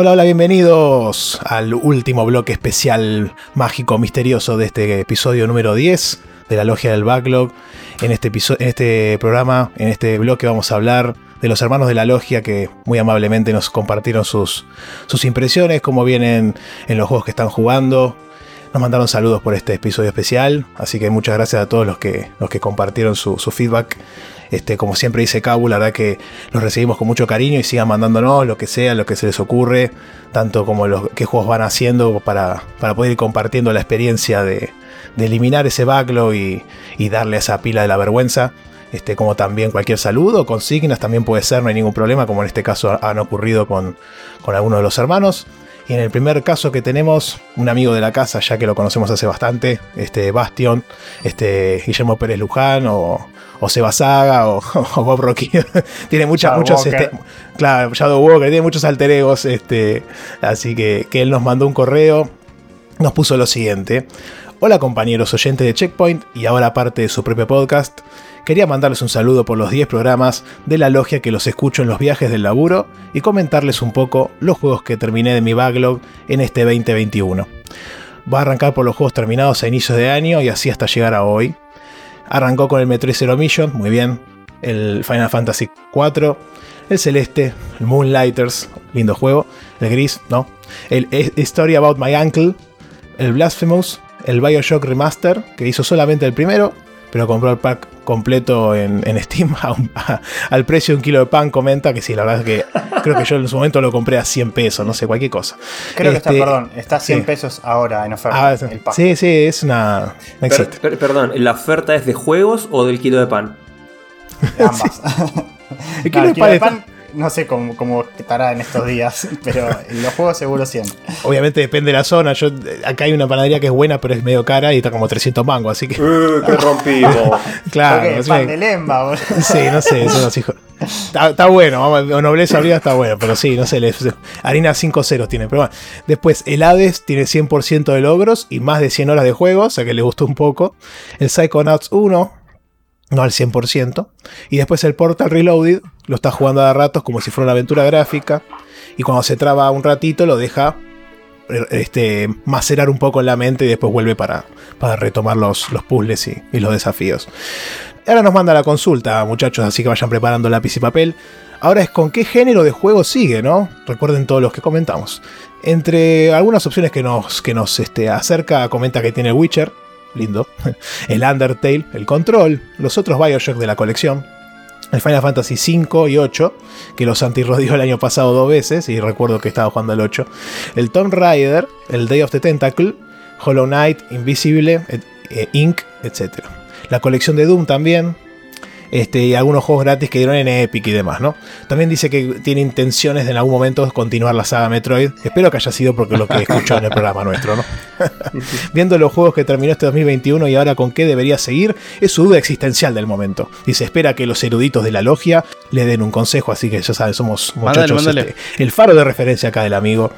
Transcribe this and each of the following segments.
Hola, hola, bienvenidos al último bloque especial mágico misterioso de este episodio número 10 de la Logia del Backlog. En este, episodio, en este programa, en este bloque vamos a hablar de los hermanos de la Logia que muy amablemente nos compartieron sus, sus impresiones, cómo vienen en los juegos que están jugando. Nos mandaron saludos por este episodio especial, así que muchas gracias a todos los que, los que compartieron su, feedback este, como siempre dice Cabu, la verdad que los recibimos con mucho cariño y sigan mandándonos lo que sea, lo que se les ocurre, tanto como los qué juegos van haciendo para, para poder ir compartiendo la experiencia de, eliminar ese backlog y, y, darle esa pila de la vergüenza. Este, como también cualquier saludo, consignas también puede ser, no hay ningún problema, como en este caso han ocurrido con, con algunos de los hermanos. Y en el primer caso que tenemos, un amigo de la casa, ya que lo conocemos hace bastante, este Bastion, este Guillermo Pérez Luján o, o Seba Saga o, Bob Rocky. tiene muchas, muchos. Este, claro, Shadow Walker, tiene muchos alter egos. Este, así que, que él nos mandó un correo. Nos puso lo siguiente. Hola compañeros oyentes de Checkpoint y ahora parte de su propio podcast. Quería mandarles un saludo por los 10 programas de la logia que los escucho en los viajes del laburo y comentarles un poco los juegos que terminé de mi backlog en este 2021. Va a arrancar por los juegos terminados a inicios de año y así hasta llegar a hoy. Arrancó con el Metroid Zero Mission, muy bien. El Final Fantasy IV, el Celeste, el Moonlighters, lindo juego. El Gris, ¿no? El Story About My Uncle, el Blasphemous, el Bioshock Remaster, que hizo solamente el primero, pero compró el pack completo en, Steam al precio de un kilo de pan. Comenta que sí, la verdad es que creo que yo en su momento lo compré a 100 pesos, no sé, cualquier cosa. Creo que está, este, perdón, está a 100 pesos ahora en oferta. Ah, sí, sí, es una. perdón, ¿la oferta es de juegos o del kilo de pan? ambas. el kilo, de pan no sé cómo, estará en estos días, pero en los juegos seguro 100. Obviamente depende de la zona. Yo, acá hay una panadería que es buena, pero es medio cara y está como 300 mangos, así que. ¡Eh, ¡Qué rompimos! claro. pan de lemba, boludo. Sí, no sé, eso no hijos. Está, bueno, vamos, nobleza arriba está bueno, pero sí, no sé, harina 5 ceros tiene. Pero bueno, después el Hades tiene 100% de logros y más de 100 horas de juego, o sea que le gustó un poco. El Psychonauts 1 no al 100%. Y después el Portal Reloaded lo está jugando a ratos como si fuera una aventura gráfica. Y cuando se traba un ratito lo deja este, macerar un poco en la mente y después vuelve para, para retomar los, los puzzles y, y, los desafíos. Ahora nos manda la consulta, muchachos, así que vayan preparando lápiz y papel. Ahora es con qué género de juego sigue, ¿no? Recuerden todos los que comentamos. Entre algunas opciones que nos, que nos este, acerca, comenta que tiene Witcher, lindo. El Undertale, el Control, los otros Bioshock de la colección. El Final Fantasy 5 y 8, que los antirrodió el año pasado dos veces, y recuerdo que estaba jugando el 8. El Tomb Raider, el Day of the Tentacle, Hollow Knight, Invisible, eh, Inc., etc. La colección de Doom también, este, y algunos juegos gratis que dieron en Epic y demás, ¿no? También dice que tiene intenciones de en algún momento continuar la saga Metroid. Espero que haya sido porque lo que escuchó en el programa nuestro, ¿no? Viendo los juegos que terminó este 2021 y ahora con qué debería seguir, es su duda existencial del momento. Dice, espera que los eruditos de la logia le den un consejo, así que ya sabes, somos muchachos. Este, el faro de referencia acá del amigo.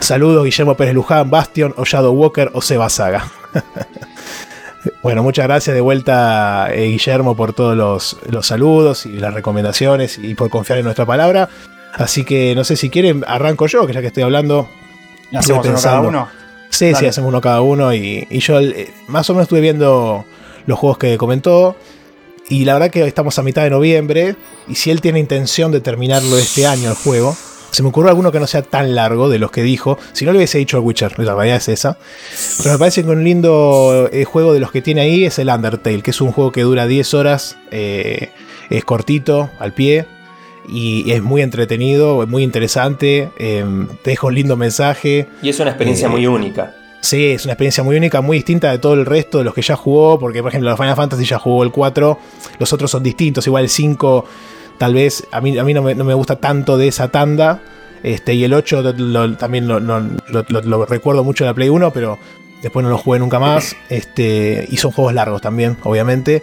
Saludos, Guillermo Pérez Luján, Bastion, o Shadow Walker o Seba Saga. Bueno, muchas gracias de vuelta, eh, Guillermo, por todos los, saludos y las recomendaciones y por confiar en nuestra palabra. Así que no sé si quieren, arranco yo, que ya que estoy hablando. ¿Hacemos uno cada uno? Sí, sí, hacemos uno cada uno. Y, yo eh, más o menos estuve viendo los juegos que comentó. Y la verdad que estamos a mitad de noviembre. Y si él tiene intención de terminarlo este año el juego, se me ocurrió alguno que no sea tan largo de los que dijo. Si no le hubiese dicho el Witcher, la realidad es esa. Pero me parece que un lindo eh, juego de los que tiene ahí es el Undertale, que es un juego que dura 10 horas, eh, es cortito, al pie. Y es muy entretenido, es muy interesante, eh, te deja un lindo mensaje. Y es una experiencia muy única. Sí, es una experiencia muy única, muy distinta de todo el resto de los que ya jugó, porque por ejemplo los Final Fantasy ya jugó el 4, los otros son distintos, igual el 5 Tal vez a mí, a mí no, me, gusta tanto de esa tanda. Este, y el 8 también lo, recuerdo mucho de la Play 1, pero después no lo jugué nunca más. Este, y son juegos largos también, obviamente.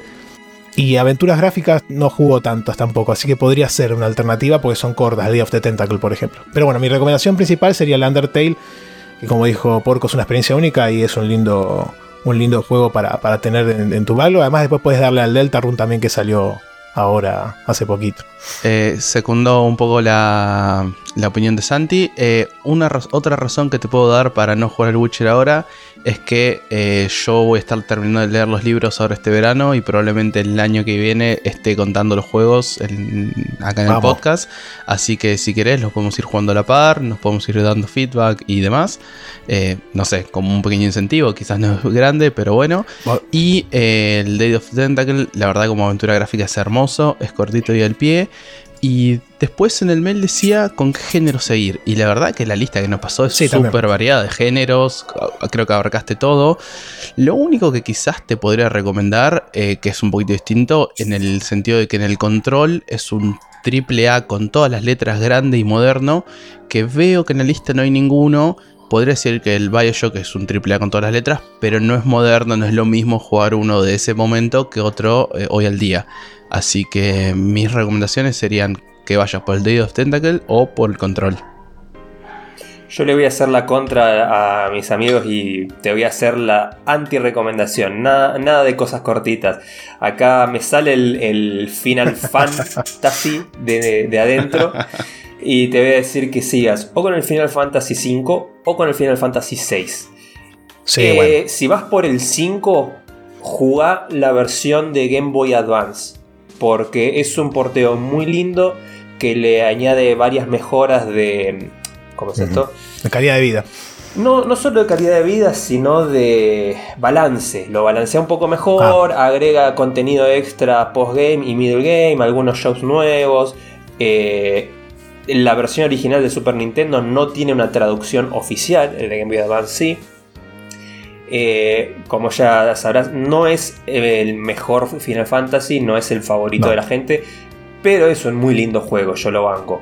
Y aventuras gráficas no jugo tantas tampoco, así que podría ser una alternativa porque son cortas, Day of the Tentacle, por ejemplo. Pero bueno, mi recomendación principal sería el Undertale, que como dijo Porco es una experiencia única y es un lindo, un lindo juego para, tener en, tu valor. Además, después puedes darle al Delta Run también que salió ahora hace poquito. Eh, secundó un poco la, la opinión de Santi. Eh, una otra razón que te puedo dar para no jugar el Witcher ahora es que eh, yo voy a estar terminando de leer los libros ahora este verano y probablemente el año que viene esté contando los juegos acá en el podcast. Así que si querés los podemos ir jugando a la par, nos podemos ir dando feedback y demás. no sé, como un pequeño incentivo, quizás no es grande, pero bueno. Y el Day of Tentacle, la verdad como aventura gráfica es hermoso, es cortito y al pie. Y después en el mail decía con qué género seguir. Y la verdad que la lista que nos pasó es súper variada de géneros. Creo que abarcaste todo. Lo único que quizás te podría recomendar, eh, que es un poquito distinto, en el sentido de que en el control es un triple A con todas las letras grande y moderno. Que veo que en la lista no hay ninguno. Podría decir que el Bioshock es un triple A con todas las letras, pero no es moderno, no es lo mismo jugar uno de ese momento que otro eh, hoy al día. Así que mis recomendaciones serían que vayas por el Day of Tentacle o por el Control. Yo le voy a hacer la contra a mis amigos y te voy a hacer la anti-recomendación. Nada, nada de cosas cortitas. Acá me sale el, Final Fantasy de, adentro. Y te voy a decir que sigas o con el Final Fantasy V o con el Final Fantasy VI. Eh, si vas por el 5, jugá la versión de Game Boy Advance porque es un porteo muy lindo que le añade varias mejoras de... ¿Cómo es esto? De calidad de vida. No, no solo de calidad de vida, sino de balance. Lo balancea un poco mejor, ah. agrega contenido extra post-game y middle game, algunos shows nuevos. Eh, la versión original de Super Nintendo no tiene una traducción oficial, el de Game Boy Advance sí. Eh, como ya sabrás, no es el mejor Final Fantasy, no es el favorito de la gente, pero es un muy lindo juego, yo lo banco.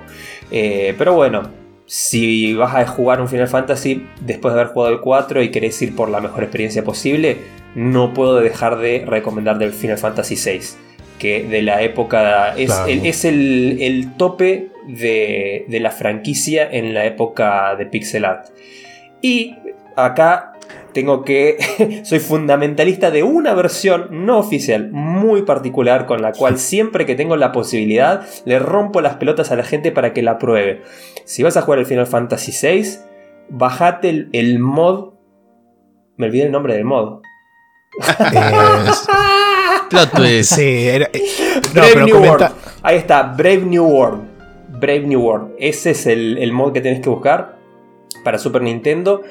Eh, pero bueno, si vas a jugar un Final Fantasy después de haber jugado el 4 y querés ir por la mejor experiencia posible, no puedo dejar de recomendar del Final Fantasy VI, que de la época es, el, el, tope de, de la franquicia en la época de pixel art. Y acá tengo que. soy fundamentalista de una versión no oficial muy particular con la cual siempre que tengo la posibilidad le rompo las pelotas a la gente para que la pruebe. Si vas a jugar el Final Fantasy VI, bajate el, mod. Me olvidé el nombre del mod. Sí, eh, Brave New World. Ahí está, Brave New World. Brave New World. Ese es el, el mod que tenés que buscar para Super Nintendo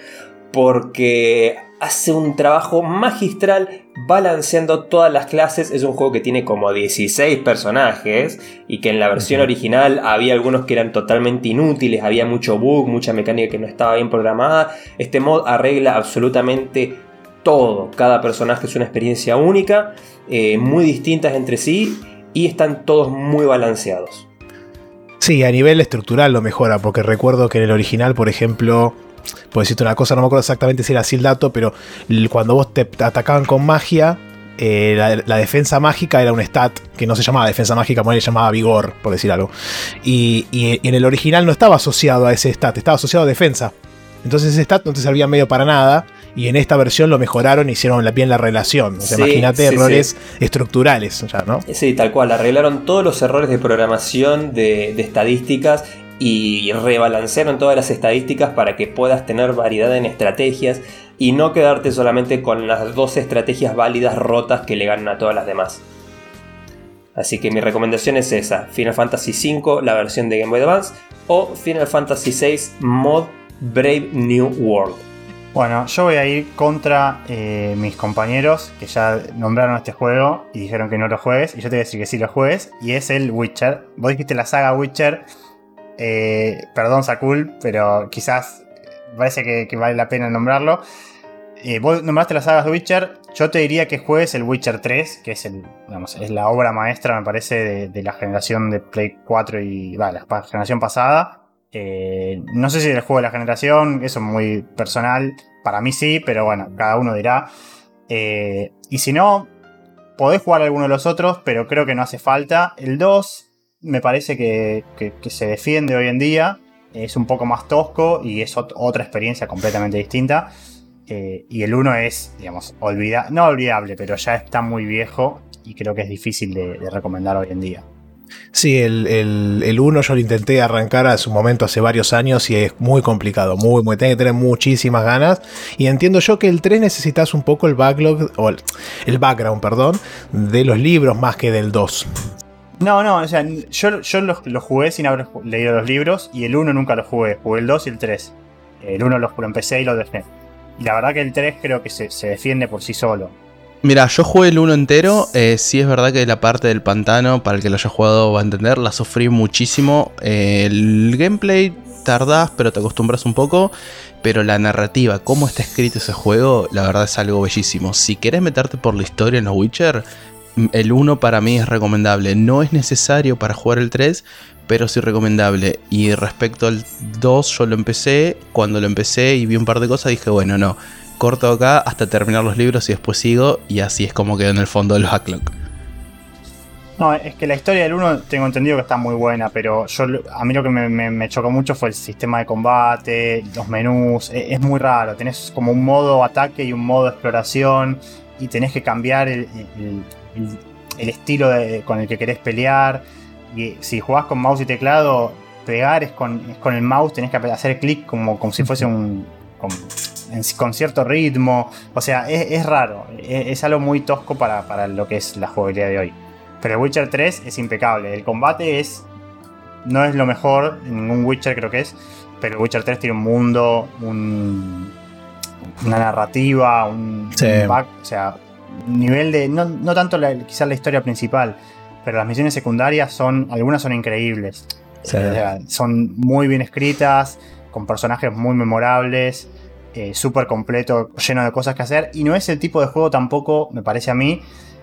porque hace un trabajo magistral balanceando todas las clases. Es un juego que tiene como 16 personajes y que en la versión original había algunos que eran totalmente inútiles, había mucho bug, mucha mecánica que no estaba bien programada. Este mod arregla absolutamente todo. Cada personaje es una experiencia única, eh, muy distintas entre sí y están todos muy balanceados. Sí, a nivel estructural lo mejora, porque recuerdo que en el original, por ejemplo, por decirte una cosa, no me acuerdo exactamente si era así el dato, pero cuando vos te atacaban con magia, eh, la, defensa mágica era un stat que no se llamaba defensa mágica, se llamaba vigor, por decir algo. Y, en el original no estaba asociado a ese stat, estaba asociado a defensa. Entonces ese stat no te servía medio para nada. Y en esta versión lo mejoraron y hicieron bien la relación. O sea, imagínate errores estructurales, ya, ¿no? Sí, tal cual. Arreglaron todos los errores de programación, de, de estadísticas y rebalancearon todas las estadísticas para que puedas tener variedad en estrategias y no quedarte solamente con las dos estrategias válidas rotas que le ganan a todas las demás. Así que mi recomendación es esa, Final Fantasy V, la versión de Game Boy Advance, o Final Fantasy VI Mod Brave New World. Bueno, yo voy a ir contra eh, mis compañeros que ya nombraron este juego y dijeron que no lo juegues, y yo te voy a decir que sí lo juegues, y es el Witcher. Vos dijiste la saga Witcher, eh, perdón, Sakul, pero quizás parece que, vale la pena nombrarlo. Eh, vos nombraste las sagas de Witcher. Yo te diría que juegues el Witcher 3, que es, es la obra maestra, me parece, de, la generación de Play 4 y la generación pasada. Eh, no sé si el juego de la generación, eso es muy personal. Para mí sí, pero bueno, cada uno dirá. y si no, podés jugar alguno de los otros, pero creo que no hace falta. El 2 me parece que, se defiende hoy en día. Es un poco más tosco y es otra experiencia completamente distinta. Eh, y el 1 es, digamos, olvida no olvidable, pero ya está muy viejo y creo que es difícil de, recomendar hoy en día. Sí, el 1 yo lo intenté arrancar a su momento hace varios años y es muy complicado, muy, muy, tiene que tener muchísimas ganas. Y entiendo yo que el 3 necesitas un poco el backlog, o el, background, perdón, de los libros más que del 2. No, no, o sea, yo, yo lo, jugué sin haber leído los libros y el 1 nunca lo jugué, jugué el 2 y el 3. El 1 lo empecé y lo dejé. Y la verdad que el 3 creo que se, defiende por sí solo. Mira, yo jugué el 1 entero. Eh, sí es verdad que la parte del pantano, para el que lo haya jugado va a entender, la sufrí muchísimo. Eh, el gameplay tardás, pero te acostumbras un poco. Pero la narrativa, cómo está escrito ese juego, la verdad es algo bellísimo. Si querés meterte por la historia en los Witcher, el 1 para mí es recomendable. No es necesario para jugar el 3, pero sí recomendable. Y respecto al 2, yo lo empecé. Cuando lo empecé y vi un par de cosas, dije, bueno, no, corto acá hasta terminar los libros y después sigo. Y así es como quedó en el fondo del backlog. No, es que la historia del 1 tengo entendido que está muy buena, pero yo a mí lo que me, chocó mucho fue el sistema de combate, los menús, e, es, muy raro, tenés como un modo ataque y un modo exploración y tenés que cambiar el, estilo con el que querés pelear y si jugás con mouse y teclado, pegar es con, con el mouse, tenés que hacer clic como, como si fuese un. Con, cierto ritmo. O sea, es, raro. Es, algo muy tosco para, lo que es la jugabilidad de hoy. Pero el Witcher 3 es impecable. El combate es. No es lo mejor, ningún Witcher creo que es. Pero el Witcher 3 tiene un mundo, un, una narrativa, un, back, o sea, nivel de. No, no tanto quizás la historia principal, pero las misiones secundarias son, algunas son increíbles. son muy bien escritas, con personajes muy memorables, eh, súper completo, lleno de cosas que hacer. Y no es el tipo de juego tampoco, me parece a mí,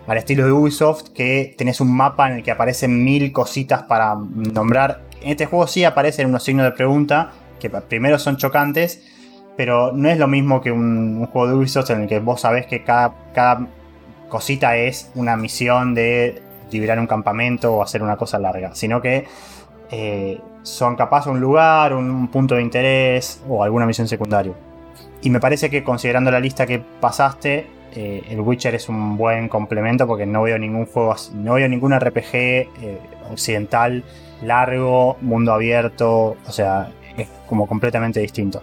al estilo de Ubisoft, que tenés un mapa en el que aparecen mil cositas para nombrar. En este juego sí aparecen unos signos de pregunta, que primero son chocantes, pero no es lo mismo que un, juego de Ubisoft en el que vos sabés que cada, cada cosita es una misión de liberar un campamento o hacer una cosa larga, sino que eh, son capaz un lugar, un punto de interés o alguna misión secundaria. Y me parece que considerando la lista que pasaste, eh, el Witcher es un buen complemento porque no veo ningún juego, no veo ningún RPG eh, occidental largo, mundo abierto, o sea, es como completamente distinto.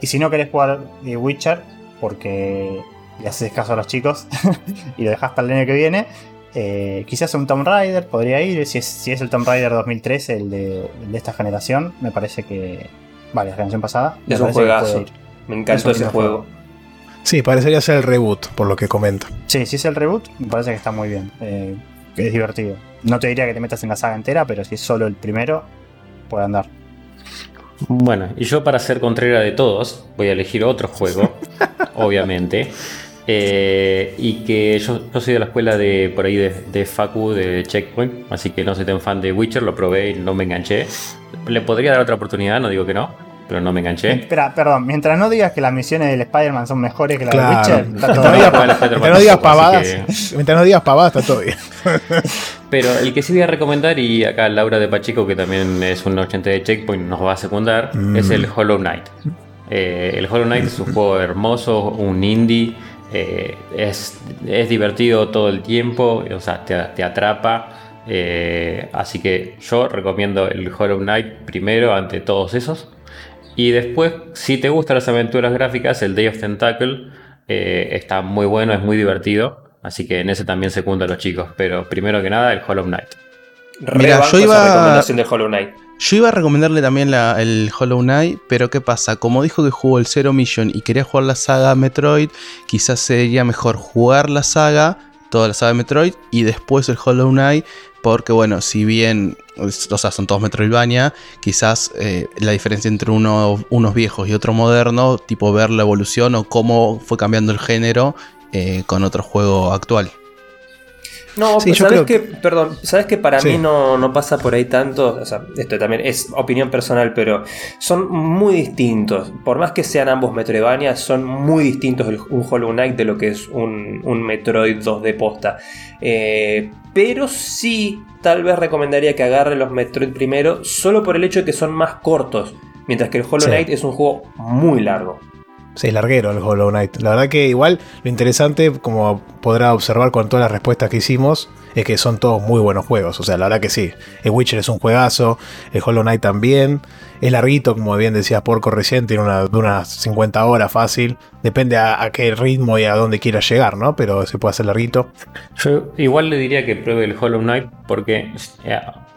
Y si no querés jugar Witcher, porque le haces caso a los chicos y lo dejas para el año que viene, eh, quizás un Tomb Raider podría ir, si es, si es el Tomb Raider 2013, el de, esta generación, me parece que... Vale, la generación pasada. Es un juegazo. Me encantó ese juego. Sí, parecería ser el reboot, por lo que comenta. Sí, si es el reboot, me parece que está muy bien. Eh, es divertido. No te diría que te metas en la saga entera, pero si es solo el primero, puede andar. Bueno, y yo para ser contrera de todos, voy a elegir otro juego, obviamente. Eh, y que yo, soy de la escuela de por ahí de, Facu, de Checkpoint, así que no soy tan fan de Witcher, lo probé y no me enganché. Le podría dar otra oportunidad, no digo que no, pero no me enganché. Espera, perdón, mientras no digas que las misiones del Spider-Man son mejores que las de Witcher, está todo bien. Mientras no digas pavadas, mientras no digas pavadas, está todo bien. pero el que sí voy a recomendar, y acá Laura de Pacheco, que también es un 80 de Checkpoint, nos va a secundar, mm. es el Hollow Knight. Eh, el Hollow Knight es un juego hermoso, un indie eh, es, divertido todo el tiempo, o sea, te, atrapa. Eh, así que yo recomiendo el Hollow Knight primero ante todos esos. Y después, si te gustan las aventuras gráficas, el Day of Tentacle eh, está muy bueno, es muy divertido. Así que en ese también se a los chicos. Pero primero que nada, el Hollow Knight. Mira, yo iba. Recomendación de Hollow Knight. Yo iba a recomendarle también el Hollow Knight, pero ¿qué pasa? Como dijo que jugó el Zero Mission y quería jugar la saga Metroid, quizás sería mejor jugar la saga, toda la saga Metroid, y después el Hollow Knight, porque bueno, si bien, o sea, son todos Metroidvania, quizás eh, la diferencia entre uno, unos viejos y otro moderno, tipo ver la evolución o cómo fue cambiando el género eh, con otro juego actual. No, sí, sabes que, perdón, sabes que para mí no, pasa por ahí tanto, o sea, esto también es opinión personal, pero son muy distintos. Por más que sean ambos Metroidvania, son muy distintos un Hollow Knight de lo que es un, Metroid 2D posta. Eh, pero sí, tal vez recomendaría que agarre los Metroid primero, solo por el hecho de que son más cortos. Mientras que el Hollow Knight es un juego muy largo. Sí, larguero el Hollow Knight. La verdad que igual lo interesante, como podrá observar con todas las respuestas que hicimos, es que son todos muy buenos juegos. O sea, la verdad que sí. El Witcher es un juegazo, el Hollow Knight también. Es larguito, como bien decías Porco recién, tiene una, unas 50 horas fácil. Depende a, qué ritmo y a dónde quiera llegar, ¿no? Pero se puede hacer larguito. Yo igual le diría que pruebe el Hollow Knight porque,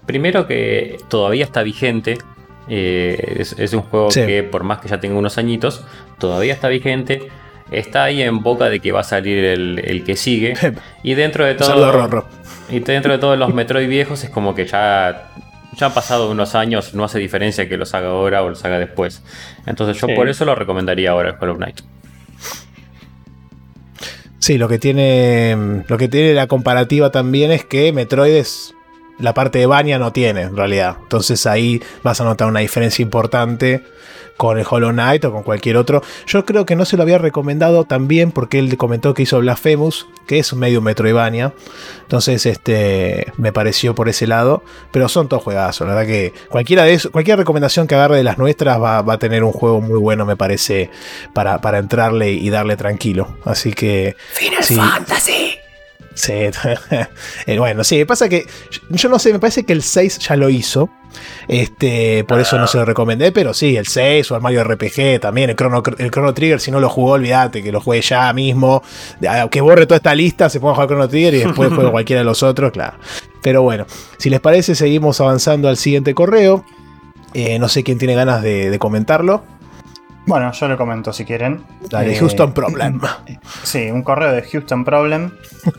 primero que todavía está vigente. Eh, es, un juego que por más que ya tenga unos añitos, todavía está vigente está ahí en boca de que va a salir el, que sigue. Y dentro de todo. Y dentro de todos los Metroid viejos es como que ya. Ya han pasado unos años, no hace diferencia que los haga ahora o los haga después. Entonces yo por eso lo recomendaría ahora el Hollow Knight. Sí, lo que tiene. Lo que tiene la comparativa también es que Metroid es. La parte de Bania no tiene, en realidad. Entonces ahí vas a notar una diferencia importante con el Hollow Knight o con cualquier otro. Yo creo que no se lo había recomendado también porque él comentó que hizo Blasphemous, que es medio Metroidvania. Entonces, este, me pareció por ese lado. Pero son todos juegazos. La verdad que cualquiera de eso, cualquier recomendación que agarre de las nuestras va, a tener un juego muy bueno, me parece, para, para entrarle y darle tranquilo. Así que. Final Fantasy. Sí, eh, bueno, sí, pasa que yo no sé, me parece que el 6 ya lo hizo. Este, por eso no se lo recomendé, pero sí, el 6 o el Mario RPG también, el Chrono, el Chrono Trigger, si no lo jugó, olvídate, que lo juegue ya mismo, que borre toda esta lista, se ponga a jugar Chrono Trigger y después juegue cualquiera de los otros, claro. Pero bueno, si les parece, seguimos avanzando al siguiente correo. Eh, no sé quién tiene ganas de comentarlo. Bueno, yo lo comento si quieren. Dale, eh, Houston Problem. Sí, un correo de Houston Problem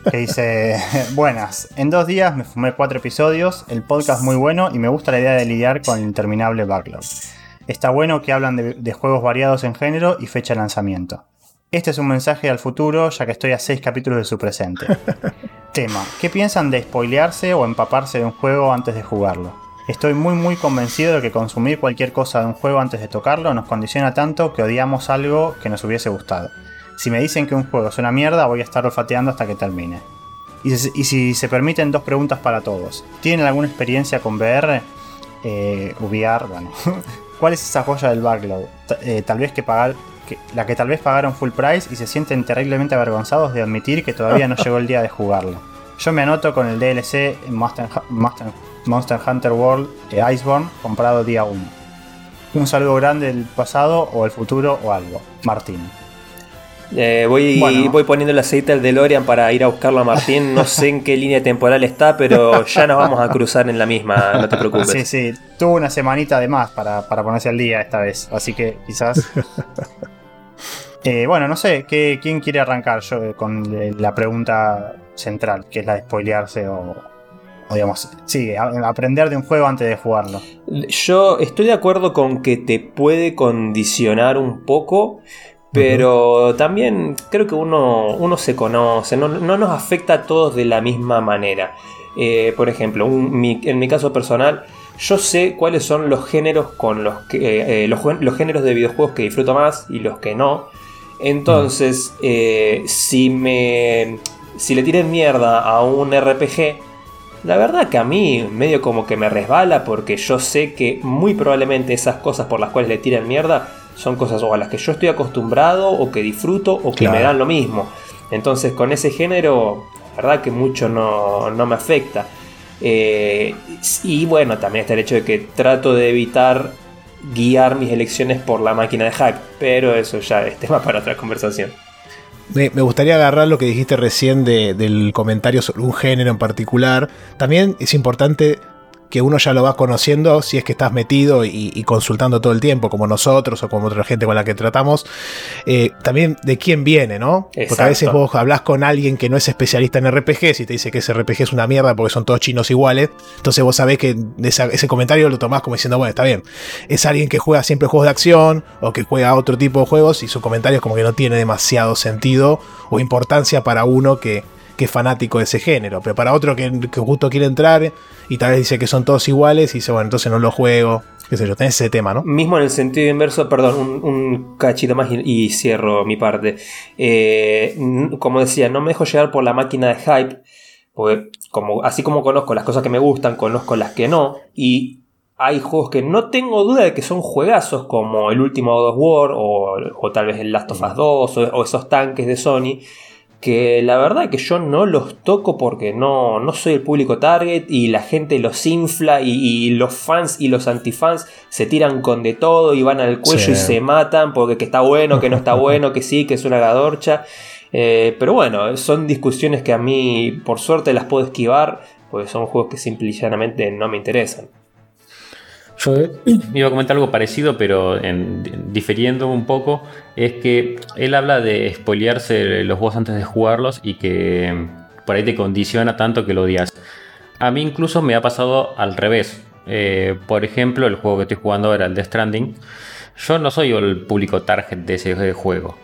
que dice: Buenas, en dos días me fumé cuatro episodios, el podcast muy bueno y me gusta la idea de lidiar con el interminable backlog. Está bueno que hablan de, juegos variados en género y fecha de lanzamiento. Este es un mensaje al futuro, ya que estoy a seis capítulos de su presente. Tema: ¿Qué piensan de spoilearse o empaparse de un juego antes de jugarlo? Estoy muy muy convencido de que consumir cualquier cosa de un juego antes de tocarlo nos condiciona tanto que odiamos algo que nos hubiese gustado. Si me dicen que un juego es una mierda, voy a estar olfateando hasta que termine. Y si, se permiten dos preguntas para todos. ¿Tienen alguna experiencia con VR? Eh. ¿Cuál es esa joya del backlog? Eh, tal vez que pagar, la que tal vez pagaron full price y se sienten terriblemente avergonzados de admitir que todavía no llegó el día de jugarlo. Yo me anoto con el DLC Master, Monster Hunter World e Iceborne comprado día 1. Un saludo grande del pasado o el futuro o algo. Martín. Eh, voy, voy poniendo el aceite al DeLorean para ir a buscarlo a Martín. No sé en qué línea temporal está, pero ya nos vamos a cruzar en la misma, no te preocupes. Sí, sí, tuvo una semanita de más para, ponerse al día esta vez, así que quizás. Eh, bueno, no sé, ¿qué, ¿quién quiere arrancar yo con la pregunta central, que es la de spoilearse o, o digamos, sí, aprender de un juego antes de jugarlo. Yo estoy de acuerdo con que te puede condicionar un poco, pero también creo que uno, uno se conoce, no, nos afecta a todos de la misma manera. Eh, por ejemplo, en mi caso personal, yo sé cuáles son los géneros con los que eh, eh, los, géneros de videojuegos que disfruto más y los que no. Entonces, si me si le tiren mierda a un RPG, la verdad que a mí medio como que me resbala porque yo sé que muy probablemente esas cosas por las cuales le tiran mierda son cosas o a las que yo estoy acostumbrado o que disfruto o que me dan lo mismo. Entonces con ese género, la verdad que mucho no, me afecta. Eh, y bueno, también está el hecho de que trato de evitar guiar mis elecciones por la máquina de hack, pero eso ya es tema para otra conversación. Me, gustaría agarrar lo que dijiste recién del comentario sobre un género en particular. También es importante que uno ya lo va conociendo si es que estás metido y, consultando todo el tiempo, como nosotros o como otra gente con la que tratamos, eh, también de quién viene, ¿no? Porque a veces vos hablas con alguien que no es especialista en RPGs y te dice que ese RPG es una mierda porque son todos chinos iguales, entonces vos sabés que ese comentario lo tomás como diciendo, bueno, está bien, es alguien que juega siempre juegos de acción o que juega otro tipo de juegos y su comentario es como que no tiene demasiado sentido o importancia para uno que que es fanático de ese género, pero para otro que, justo quiere entrar y tal vez dice que son todos iguales y dice, bueno, entonces no lo juego, qué sé yo, tenés ese tema, ¿no? Mismo en el sentido inverso, perdón, un, cachito más y, cierro mi parte. Eh, como decía, no me dejo llevar por la máquina de hype, porque como, así como conozco las cosas que me gustan, conozco las que no, y hay juegos que no tengo duda de que son juegazos, como el último God of War o, tal vez el Last of Us 2 o, esos tanques de Sony, que la verdad que yo no los toco porque no, no soy el público target y la gente los infla y, los fans y los antifans se tiran con de todo y van al cuello y se matan porque que está bueno, que no está bueno, que sí, que es una gadorcha. Eh, pero bueno, son discusiones que a mí por suerte las puedo esquivar porque son juegos que simple y llanamente no me interesan. Yo iba a comentar algo parecido, pero en, difiriendo un poco, es que él habla de spoilearse los juegos antes de jugarlos y que por ahí te condiciona tanto que lo odias. A mí incluso me ha pasado al revés. Eh, por ejemplo, el juego que estoy jugando ahora, el The Stranding. Yo no soy el público target de ese juego.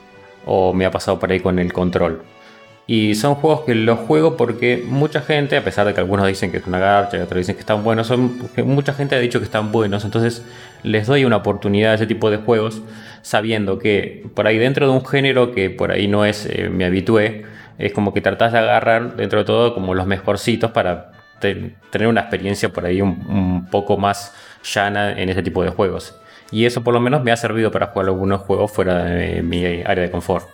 O me ha pasado por ahí con el control. Y son juegos que los juego porque mucha gente, a pesar de que algunos dicen que es una garcha otros dicen que están buenos, son, mucha gente ha dicho que están buenos. Entonces les doy una oportunidad a ese tipo de juegos, sabiendo que por ahí dentro de un género que por ahí no es eh, mi habitué, es como que tratás de agarrar dentro de todo como los mejorcitos para tener una experiencia por ahí un, un poco más llana en ese tipo de juegos. Y eso por lo menos me ha servido para jugar algunos juegos fuera de mi área de confort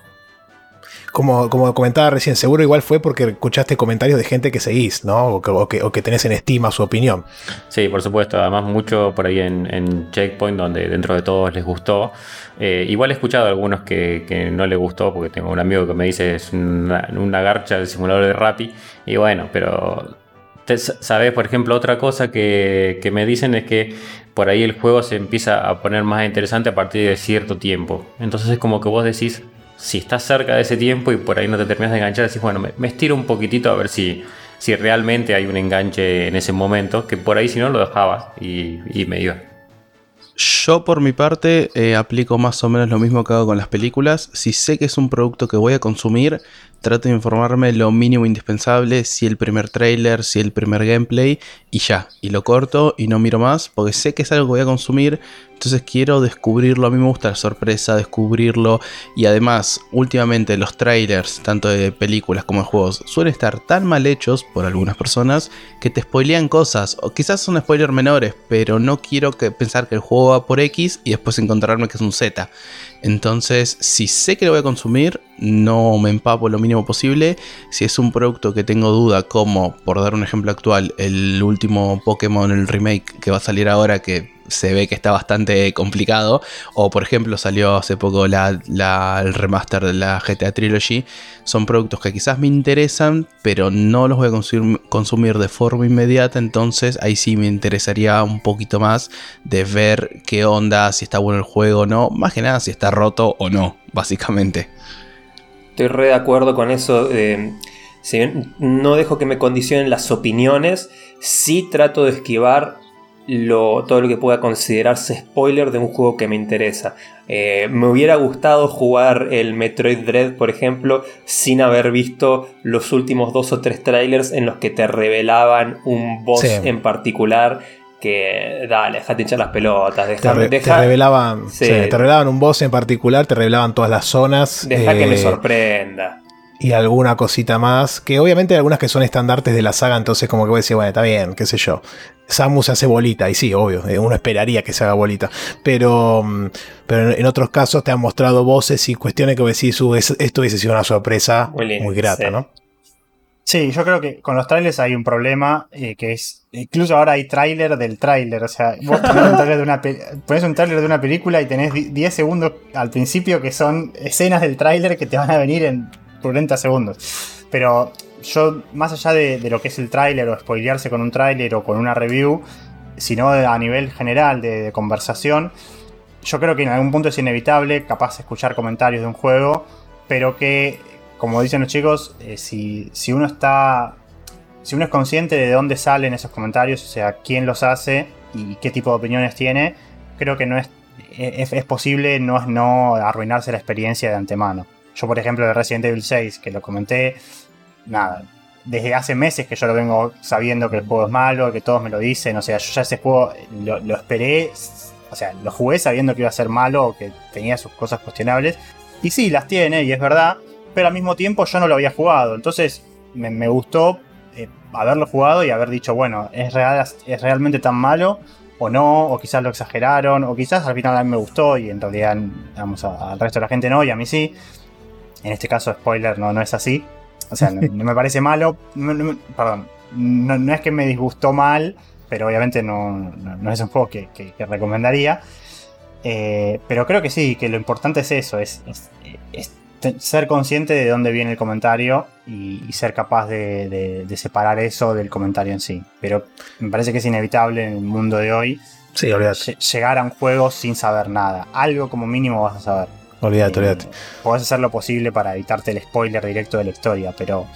como, como comentaba recién, seguro igual fue porque escuchaste comentarios de gente que seguís, ¿no? O que, o que, tenés en estima su opinión. Sí, por supuesto. Además, mucho por ahí en, Checkpoint, donde dentro de todos les gustó. Eh, igual he escuchado algunos que, no le gustó, porque tengo un amigo que me dice es una, garcha del simulador de Rappi. Y bueno, pero Sabes, por ejemplo, otra cosa que, que, me dicen es que por ahí el juego se empieza a poner más interesante a partir de cierto tiempo. Entonces es como que vos decís, si estás cerca de ese tiempo y por ahí no te terminas de enganchar, decís, bueno, me, estiro un poquitito a ver si, si realmente hay un enganche en ese momento, que por ahí si no lo dejabas y, me iba. Yo por mi parte eh, aplico más o menos lo mismo que hago con las películas. Si sé que es un producto que voy a consumir, trato de informarme lo mínimo indispensable, si el primer trailer, si el primer gameplay y ya. Y lo corto y no miro más porque sé que es algo que voy a consumir, entonces quiero descubrirlo. A mí me gusta la sorpresa, descubrirlo. Y además, últimamente los trailers, tanto de películas como de juegos, suelen estar tan mal hechos por algunas personas que te spoilean cosas. O quizás son spoilers menores, pero no quiero que pensar que el juego va por X y después encontrarme que es un Z. Entonces, si sé que lo voy a consumir, no me empapo lo mínimo posible. Si es un producto que tengo duda, como por dar un ejemplo actual, el último Pokémon, el remake que va a salir ahora, que se ve que está bastante complicado. O por ejemplo salió hace poco la, el remaster de la GTA Trilogy. Son productos que quizás me interesan, pero no los voy a consumir, de forma inmediata. Entonces ahí sí me interesaría un poquito más de ver qué onda, si está bueno el juego o no. Más que nada si está roto o no, básicamente. Estoy re de acuerdo con eso. si no dejo que me condicionen las opiniones, sí trato de esquivar todo lo que pueda considerarse spoiler de un juego que me interesa. Eh, me hubiera gustado jugar el Metroid Dread, por ejemplo, sin haber visto los últimos dos o tres trailers en los que te revelaban un boss en particular. Que dale, dejate hinchar las pelotas. te, revelaban, te revelaban un boss en particular, te revelaban todas las zonas. Deja que me eh, sorprenda y alguna cosita más, que obviamente hay algunas que son estandartes de la saga, entonces como que voy a decir, bueno, está bien, qué sé yo. Samus se hace bolita, y sí, obvio, eh, uno esperaría que se haga bolita, pero, mm, pero en otros casos te han mostrado voces y cuestiones que decís, uh, esto hubiese sido una sorpresa muy, grata, ¿no? Sí, yo creo que con los trailers hay un problema eh, que es. Incluso ahora hay tráiler del tráiler. O sea, vos pones un tráiler de, una un tráiler de una película y tenés 10 segundos al principio que son escenas del tráiler que te van a venir en 40 segundos. Pero yo, más allá de, lo que es el tráiler o spoilearse con un tráiler o con una review, sino a nivel general de, conversación, yo creo que en algún punto es inevitable, capaz de escuchar comentarios de un juego, pero que, como dicen los chicos, eh, si, si, uno está. Si uno es consciente de dónde salen esos comentarios, o sea, quién los hace y qué tipo de opiniones tiene, creo que no es, es, es posible no, no arruinarse la experiencia de antemano. Yo, por ejemplo, de Resident Evil 6, que lo comenté, nada, desde hace meses que yo lo vengo sabiendo que el juego es malo, que todos me lo dicen, o sea, yo ya ese juego lo, esperé, o sea, lo jugué sabiendo que iba a ser malo o que tenía sus cosas cuestionables. Y sí, las tiene, y es verdad, pero al mismo tiempo yo no lo había jugado, entonces me, gustó eh, haberlo jugado y haber dicho, bueno, ¿es, real, es realmente tan malo o no, o quizás lo exageraron, o quizás al final a mí me gustó y en realidad vamos, al resto de la gente no y a mí sí. En este caso, spoiler, no, no es así. O sea, no, me parece malo. perdón, no, es que me disgustó mal, pero obviamente no, es un juego que, recomendaría. Eh, pero creo que sí, que lo importante es eso, es, ser consciente de dónde viene el comentario y, ser capaz de, separar eso del comentario en sí. Pero me parece que es inevitable en el mundo de hoy llegar a un juego sin saber nada. Algo como mínimo vas a saber. Olvídate, olvídate. Podés hacer lo posible para evitarte el spoiler directo de la historia, pero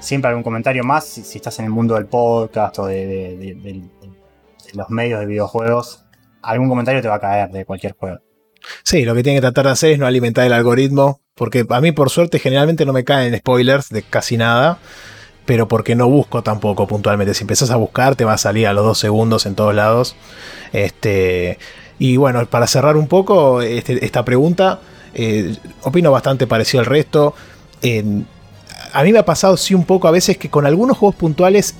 siempre algún comentario más si, estás en el mundo del podcast o de, los medios de videojuegos. Algún comentario te va a caer de cualquier juego. Sí, lo que tiene que tratar de hacer es no alimentar el algoritmo, porque a mí por suerte generalmente no me caen spoilers de casi nada, pero porque no busco tampoco puntualmente. Si empezás a buscar te va a salir a los dos segundos en todos lados. Este, y bueno, para cerrar un poco este, esta pregunta, eh, opino bastante parecido al resto. a mí me ha pasado sí un poco a veces que con algunos juegos puntuales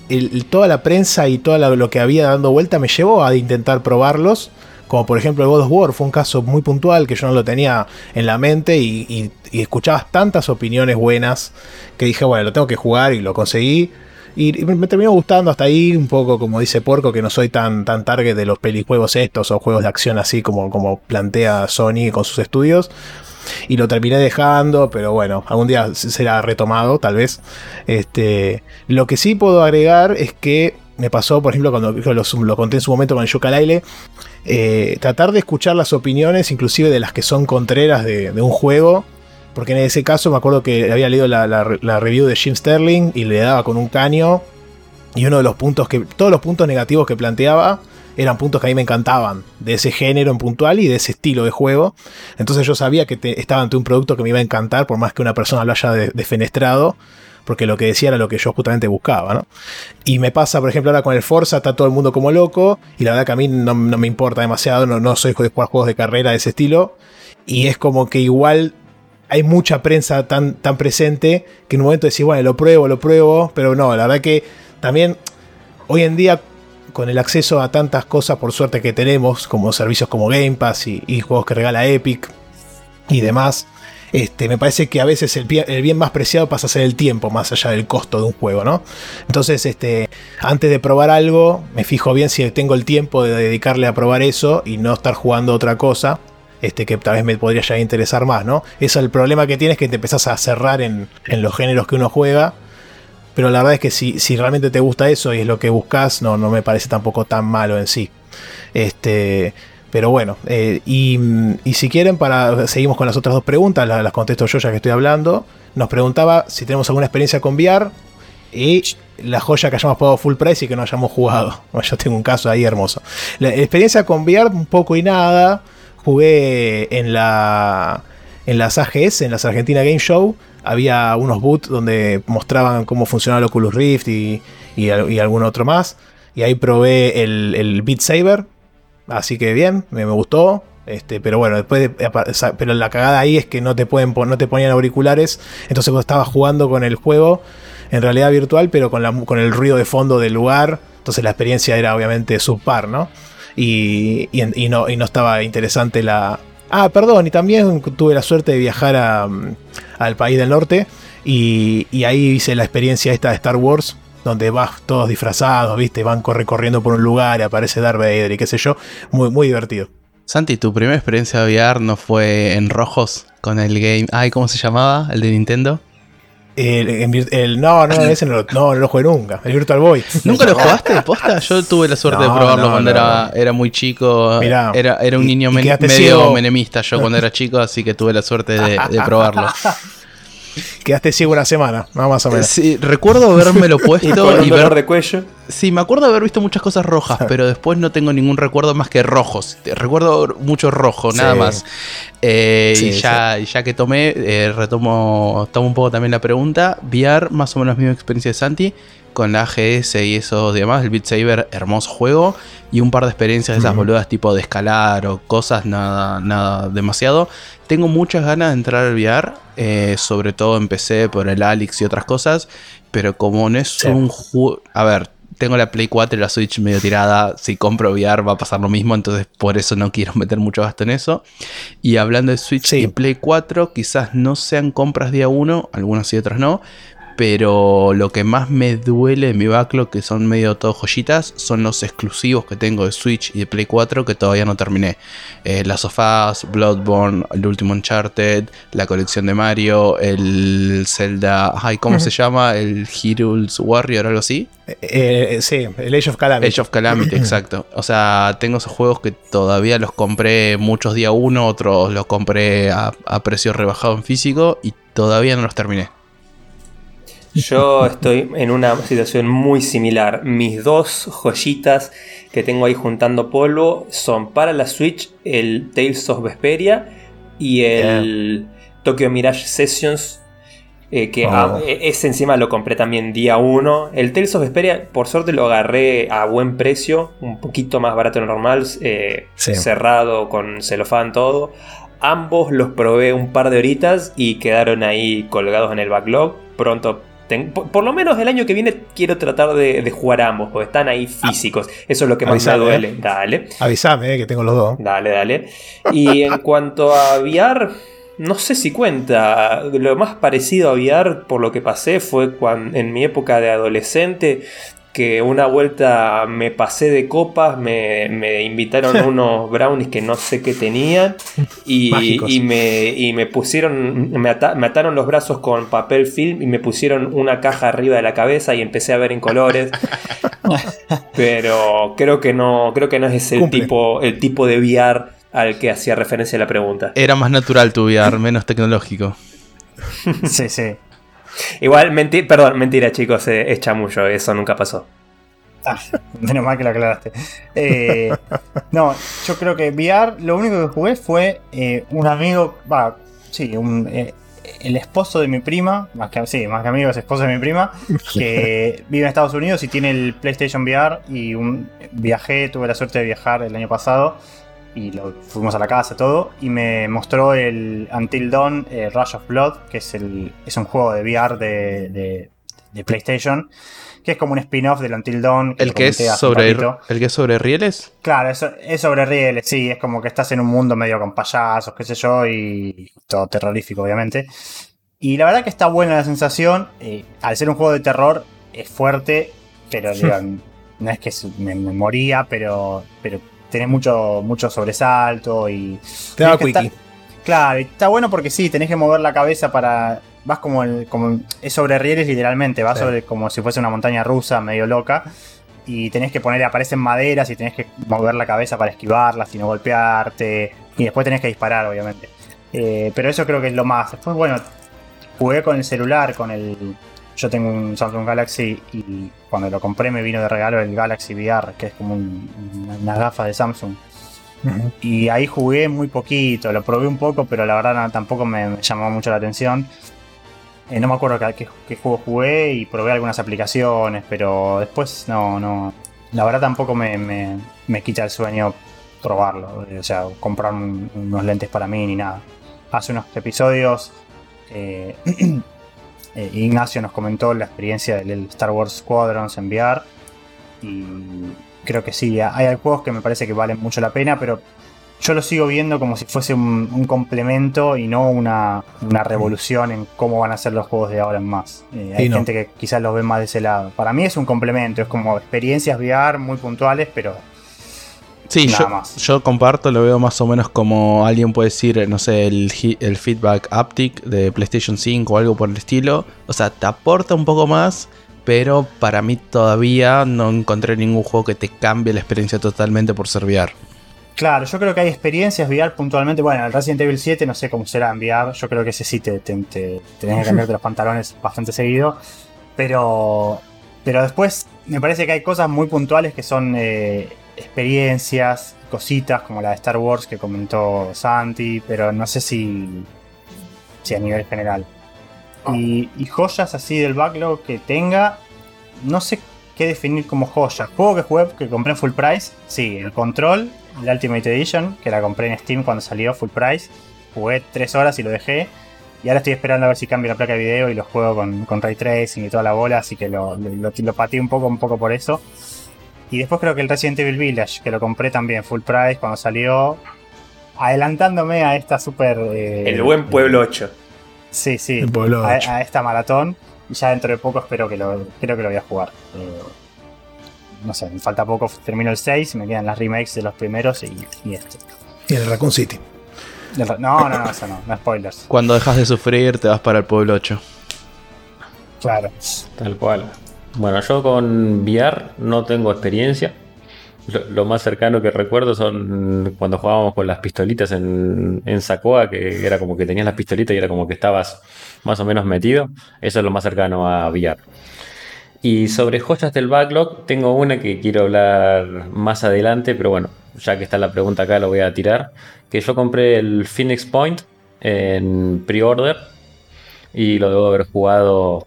toda la prensa y todo lo que había dando vuelta me llevó a intentar probarlos. Como por ejemplo el God of War, fue un caso muy puntual que yo no lo tenía en la mente y, y escuchabas tantas opiniones buenas que dije, bueno, lo tengo que jugar y lo conseguí. Y me terminó gustando hasta ahí, un poco como dice Porco, que no soy tan, tan target de los pelijuegos estos o juegos de acción así como, como plantea Sony con sus estudios. Y lo terminé dejando, pero bueno, algún día será retomado, tal vez. Este, lo que sí puedo agregar es que me pasó, por ejemplo, cuando lo, conté en su momento con Yuka eh, tratar de escuchar las opiniones, inclusive de las que son contreras de un juego, porque en ese caso me acuerdo que había leído la, review de Jim Sterling y le daba con un caño. Y uno de los puntos que. Todos los puntos negativos que planteaba eran puntos que a mí me encantaban. De ese género en puntual y de ese estilo de juego. Entonces yo sabía que estaba ante un producto que me iba a encantar, por más que una persona lo haya defenestrado. Porque lo que decía era lo que yo justamente buscaba, ¿no? Y me pasa, por ejemplo, ahora con el Forza, está todo el mundo como loco. Y la verdad que a mí no, me importa demasiado, no, no soy de jugar juegos de carrera de ese estilo. Y es como que igual hay mucha prensa tan, tan presente que en un momento decís, bueno, lo pruebo, lo pruebo, pero no, la verdad que también hoy en día con el acceso a tantas cosas por suerte que tenemos, como servicios como Game Pass y, juegos que regala Epic y demás, este, me parece que a veces el, bien más preciado pasa a ser el tiempo, más allá del costo de un juego, ¿no? Entonces, este, antes de probar algo, me fijo bien si tengo el tiempo de dedicarle a probar eso y no estar jugando otra cosa este, que tal vez me podría ya interesar más, ¿no? Eso el problema que tienes es que te empezás a cerrar en, los géneros que uno juega. Pero la verdad es que si, si, realmente te gusta eso y es lo que buscas, no, no me parece tampoco tan malo en sí. Este, pero bueno, eh, y, si quieren, para seguimos con las otras dos preguntas, las, contesto yo ya que estoy hablando. Nos preguntaba si tenemos alguna experiencia con VR y la joya que hayamos pagado full price y que no hayamos jugado. Yo tengo un caso ahí hermoso. La experiencia con VR, un poco y nada jugué en la en las AGS, en las Argentina Game Show, había unos boots donde mostraban cómo funcionaba el Oculus Rift y, y, algún otro más. Y ahí probé el, el Beat Saber. Así que bien, me, gustó. Este, pero bueno, después pero la cagada ahí es que no te pueden no te ponían auriculares. Entonces cuando estaba jugando con el juego en realidad virtual, pero con, la, con el ruido de fondo del lugar. Entonces la experiencia era obviamente subpar, ¿no? Y, no, y no estaba interesante la... Ah, perdón, y también tuve la suerte de viajar a, mm, al país del norte y, ahí hice la experiencia esta de Star Wars, donde vas todos disfrazados, ¿viste? Van recorriendo por un lugar y aparece Darth Vader y qué sé yo. Muy, muy divertido. Santi, ¿tu primera experiencia de VR no fue en rojos con el game... Ay, ¿cómo se llamaba? ¿El de Nintendo? El, no, no, ese no, no, lo jugué nunca. El Virtual Boy. ¿Nunca lo jugaste de posta? Yo tuve la suerte de probarlo cuando era, era muy chico. era, era un niño medio menemista yo cuando era chico, así que tuve la suerte de, de probarlo. Quedaste ciego una semana, más o menos. Sí, recuerdo habérmelo puesto y, ver de cuello. Sí, me acuerdo haber visto muchas cosas rojas, pero después no tengo ningún recuerdo más que rojos. Recuerdo mucho rojo, nada más. Eh, y, ya, ya que tomé, eh, retomo tomo un poco también la pregunta. VR, más o menos la misma experiencia de Santi con la AGS y eso demás, el Beat Saber, hermoso juego. Y un par de experiencias de esas boludas tipo de escalar o cosas, nada, nada demasiado. Tengo muchas ganas de entrar al VR, eh, sobre todo en PC por el Alex y otras cosas. Pero como no es un juego. A ver, tengo la Play 4 y la Switch medio tirada. Si compro VR va a pasar lo mismo, entonces por eso no quiero meter mucho gasto en eso. Y hablando de Switch y Play 4, quizás no sean compras día 1, algunas y otras no, pero lo que más me duele en mi backlog, que son medio todo joyitas, son los exclusivos que tengo de Switch y de Play 4 que todavía no terminé. Eh, Las sofás, Bloodborne, el último Uncharted, la colección de Mario, el Zelda, ay, ¿cómo se llama? El Heroes Warrior, algo así. Eh, eh, sí, el Age of Calamity. Age of Calamity, exacto. O sea, tengo esos juegos que todavía los compré muchos día uno, otros los compré a, a precio rebajado en físico y todavía no los terminé. Yo estoy en una situación muy similar. Mis dos joyitas que tengo ahí juntando polvo son para la Switch el Tales of Vesperia y el Tokyo Mirage Sessions. Eh, que Oh. ese encima lo compré también día 1. El Tales of Vesperia, por suerte, lo agarré a buen precio, un poquito más barato de normal, eh, Sí. cerrado con celofán, todo. Ambos los probé un par de horitas y quedaron ahí colgados en el backlog. Pronto, ten- por, por lo menos el año que viene, quiero tratar de, de jugar ambos, porque están ahí físicos. Eso es lo que más Avisame, me duele. eh. Dale, Avísame, eh, que tengo los dos. dale, dale. Y en cuanto a VR, no sé si cuenta. Lo más parecido a VR, por lo que pasé, fue cuando, en mi época de adolescente. Que una vuelta me pasé de copas, me, me invitaron unos brownies que no sé qué tenían y, me, y me pusieron, me, ata- me ataron los brazos con papel film y me pusieron una caja arriba de la cabeza y empecé a ver en colores. Pero creo que no, creo que no es el Cumple. tipo, el tipo de VR al que hacía referencia la pregunta. Era más natural tu VR, menos tecnológico. Sí, sí. Igual, menti- perdón, mentira chicos, eh, es chamullo, eso nunca pasó. Ah, menos mal que lo aclaraste. Eh, no, yo creo que VR, lo único que jugué fue eh, un amigo, va, sí, un, eh, el esposo de mi prima, más que, sí, más que amigo, es esposo de mi prima, que vive en Estados Unidos y tiene el PlayStation VR y un, viajé, tuve la suerte de viajar el año pasado y lo, fuimos a la casa todo y me mostró el Until Dawn eh, Rush of Blood, que es, el, es un juego de VR de, de- de PlayStation. Que es como un spin-off del Until Dawn. El que es sobre el que es sobre rieles. Claro, es, es sobre rieles, sí, es como que estás en un mundo medio con payasos, qué sé yo, y todo terrorífico, obviamente. Y la verdad que está buena la sensación. eh, al ser un juego de terror, es fuerte, pero no es que me, me moría, pero, pero tenés mucho, mucho sobresalto y. Te da estar- Claro, y está bueno porque sí, tenés que mover la cabeza para. Vas como, el, como es sobre rieles literalmente, vas Sí. sobre como si fuese una montaña rusa medio loca. Y tenés que poner, aparecen maderas y tenés que mover la cabeza para esquivarlas y no golpearte. Y después tenés que disparar, obviamente. Eh, pero eso creo que es lo más. Después, bueno, jugué con el celular, con el. Yo tengo un Samsung Galaxy y cuando lo compré me vino de regalo el Galaxy VR, que es como un- una, gafa de Samsung. Y ahí jugué muy poquito, lo probé un poco, pero la verdad no- tampoco me, me llamó mucho la atención. Eh, no me acuerdo qué, juego jugué y probé algunas aplicaciones, pero después no, no. La verdad tampoco me, me- me quita el sueño probarlo, eh, o sea, comprar un- unos lentes para mí ni nada. Hace unos episodios eh, eh, Ignacio nos comentó la experiencia del Star Wars Squadrons en VR y creo que sí, hay juegos que me parece que valen mucho la pena, pero yo lo sigo viendo como si fuese un, un complemento y no una, una revolución en cómo van a ser los juegos de ahora en más. Eh, hay Sí, no. gente que quizás los ve más de ese lado. Para mí es un complemento, es como experiencias VR muy puntuales, pero Sí, Nada yo, más. yo comparto, lo veo más o menos como alguien puede decir, no sé, el, el feedback haptic de PlayStation 5 o algo por el estilo. O sea, te aporta un poco más, pero para mí todavía no encontré ningún juego que te cambie la experiencia totalmente por ser VR. Claro, yo creo que hay experiencias VR puntualmente. Bueno, el Resident Evil 7 no sé cómo será en VR. Yo creo que ese sí te, te- te- tenés que cambiarte los pantalones bastante seguido. Pero, pero después me parece que hay cosas muy puntuales que son eh, experiencias, cositas como la de Star Wars que comentó Santi. Pero no sé si, si a nivel general. Y, y joyas así del backlog que tenga, no sé qué definir como joya. Juego que jugué, que compré en full price, sí, el Control, el Ultimate Edition, que la compré en Steam cuando salió full price. Jugué 3 horas y lo dejé. Y ahora estoy esperando a ver si cambio la placa de video y lo juego con, ray tracing y toda la bola, así que lo, lo, lo pateé un poco, un poco por eso. Y después creo que el Resident Evil Village, que lo compré también full price cuando salió, adelantándome a esta super... Eh, el buen Pueblo 8. Sí, sí, a, esta maratón. Y ya dentro de poco espero que lo, creo que lo voy a jugar. Eh, no sé, me falta poco, termino el 6, me quedan las remakes de los primeros y, y este. Y el Raccoon City. No, no, no, eso no, no spoilers. Cuando dejas de sufrir, te vas para el pueblo 8. Claro. Tal cual. Bueno, yo con VR no tengo experiencia. Lo, más cercano que recuerdo son cuando jugábamos con las pistolitas en, en Sacoa, que era como que tenías las pistolitas y era como que estabas más o menos metido. Eso es lo más cercano a VR. Y sobre joyas del backlog, tengo una que quiero hablar más adelante, pero bueno, ya que está la pregunta acá, lo voy a tirar. Que yo compré el Phoenix Point en pre-order y lo debo haber jugado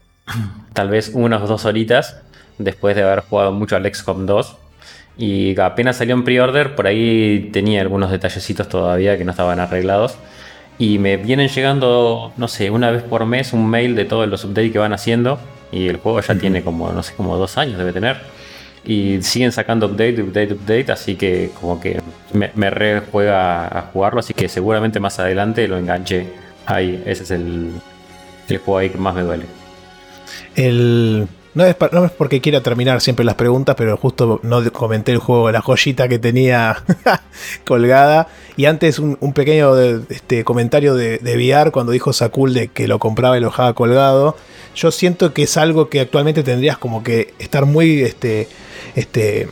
tal vez unas dos horitas después de haber jugado mucho al XCOM 2. Y apenas salió en pre-order, por ahí tenía algunos detallecitos todavía que no estaban arreglados. Y me vienen llegando, no sé, una vez por mes un mail de todos los updates que van haciendo. Y el juego ya tiene como, no sé, como dos años debe tener. Y siguen sacando update, update, update. Así que como que me, me re juega a jugarlo. Así que seguramente más adelante lo enganche ahí. Ese es el, el juego ahí que más me duele. El, no es, es, porque quiera terminar siempre las preguntas, pero justo no comenté el juego, la joyita que tenía colgada. Y antes un, pequeño este, comentario de, de VR cuando dijo Sakul de que lo compraba y lo dejaba colgado. Yo siento que es algo que actualmente tendrías como que estar muy este, este,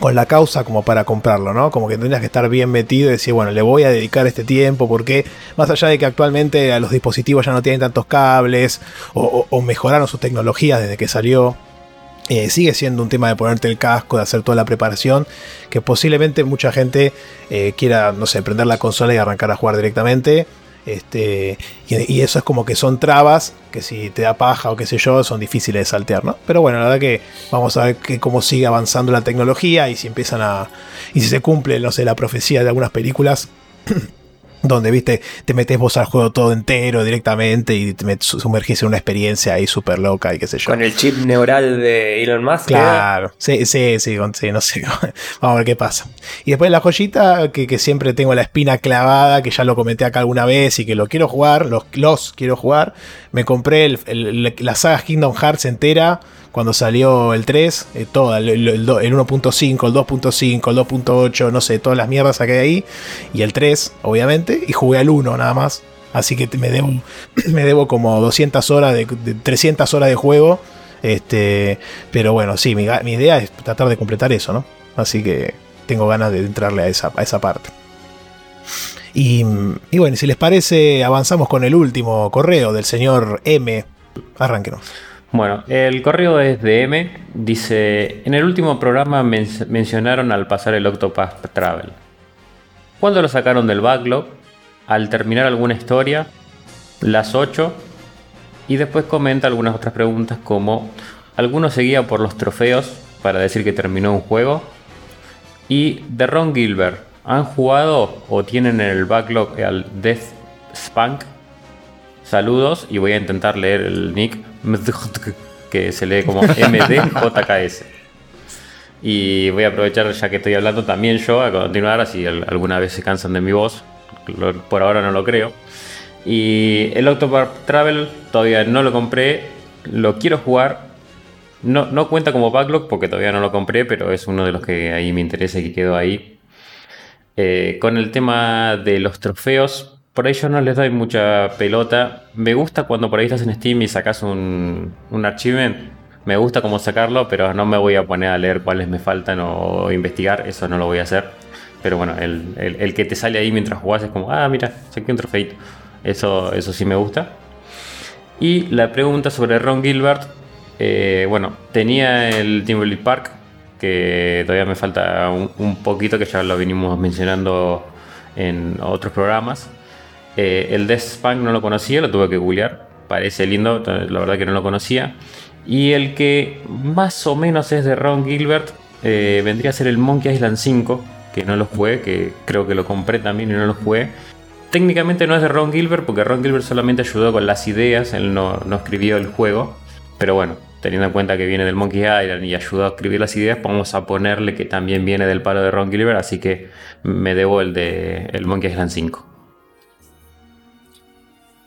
con la causa como para comprarlo, ¿no? Como que tendrías que estar bien metido y decir, bueno, le voy a dedicar este tiempo porque más allá de que actualmente a los dispositivos ya no tienen tantos cables o, mejoraron sus tecnologías desde que salió, eh, sigue siendo un tema de ponerte el casco, de hacer toda la preparación, que posiblemente mucha gente eh, quiera, no sé, prender la consola y arrancar a jugar directamente. Este, y, eso es como que son trabas que si te da paja o qué sé yo, son difíciles de saltear, ¿no? Pero bueno, la verdad que vamos a ver que cómo sigue avanzando la tecnología y si empiezan a. y si se cumple, no sé, la profecía de algunas películas. donde, viste, te metes vos al juego todo entero directamente y te sumergís en una experiencia ahí súper loca y qué sé yo. Con el chip neural de Elon Musk. Claro, sí, sí, sí, no sé. Vamos a ver qué pasa. Y después la joyita, que, siempre tengo la espina clavada, que ya lo comenté acá alguna vez y que lo quiero jugar, los, los quiero jugar. Me compré la saga Kingdom Hearts entera cuando salió el 3, eh, toda, el, 1.5, el 2.5, el 2.8, no sé, todas las mierdas saqué de ahí. Y el 3, obviamente, y jugué al 1 nada más. Así que me debo, me debo como 200 horas, de, 300 horas de juego. Este, pero bueno, sí, mi, idea es tratar de completar eso, ¿no? Así que tengo ganas de entrarle a esa, a esa parte. Y, y, bueno, si les parece, avanzamos con el último correo del señor M. Arránquenos. Bueno, el correo es de M. Dice: En el último programa mencionaron al pasar el Octopath Travel. ¿Cuándo lo sacaron del backlog? Al terminar alguna historia, las 8. Y después comenta algunas otras preguntas como: ¿Alguno seguía por los trofeos para decir que terminó un juego? Y de Ron Gilbert, ¿han jugado o tienen en el backlog al Death Spunk? Saludos y voy a intentar leer el nick que se lee como MDJKS. Y voy a aprovechar ya que estoy hablando también yo a continuar, así alguna vez se cansan de mi voz. Por ahora no lo creo. Y el Octopath Travel todavía no lo compré, lo quiero jugar. No, no cuenta como backlog porque todavía no lo compré, pero es uno de los que ahí me interesa y que quedó ahí. Eh, con el tema de los trofeos, por ahí yo no les doy mucha pelota. Me gusta cuando por ahí estás en Steam y sacas un, un achievement. Me gusta cómo sacarlo, pero no me voy a poner a leer cuáles me faltan o investigar. Eso no lo voy a hacer. Pero bueno, el, que te sale ahí mientras jugás es como, ah, mira, saqué un trofeito. Eso, eso sí me gusta. Y la pregunta sobre Ron Gilbert. Eh, bueno, tenía el Timberlake Park, que todavía me falta un, un poquito, que ya lo vinimos mencionando en otros programas. Eh, el Death Spunk no lo conocía, lo tuve que googlear. Parece lindo, la verdad que no lo conocía. Y el que más o menos es de Ron Gilbert eh, vendría a ser el Monkey Island 5, que no lo jugué, que creo que lo compré también y no lo jugué. técnicamente no es de Ron Gilbert porque Ron Gilbert solamente ayudó con las ideas, él no, no escribió el juego. Pero bueno, teniendo en cuenta que viene del Monkey Island y ayudó a escribir las ideas, vamos a ponerle que también viene del palo de Ron Gilbert, así que me debo el de el Monkey Island 5.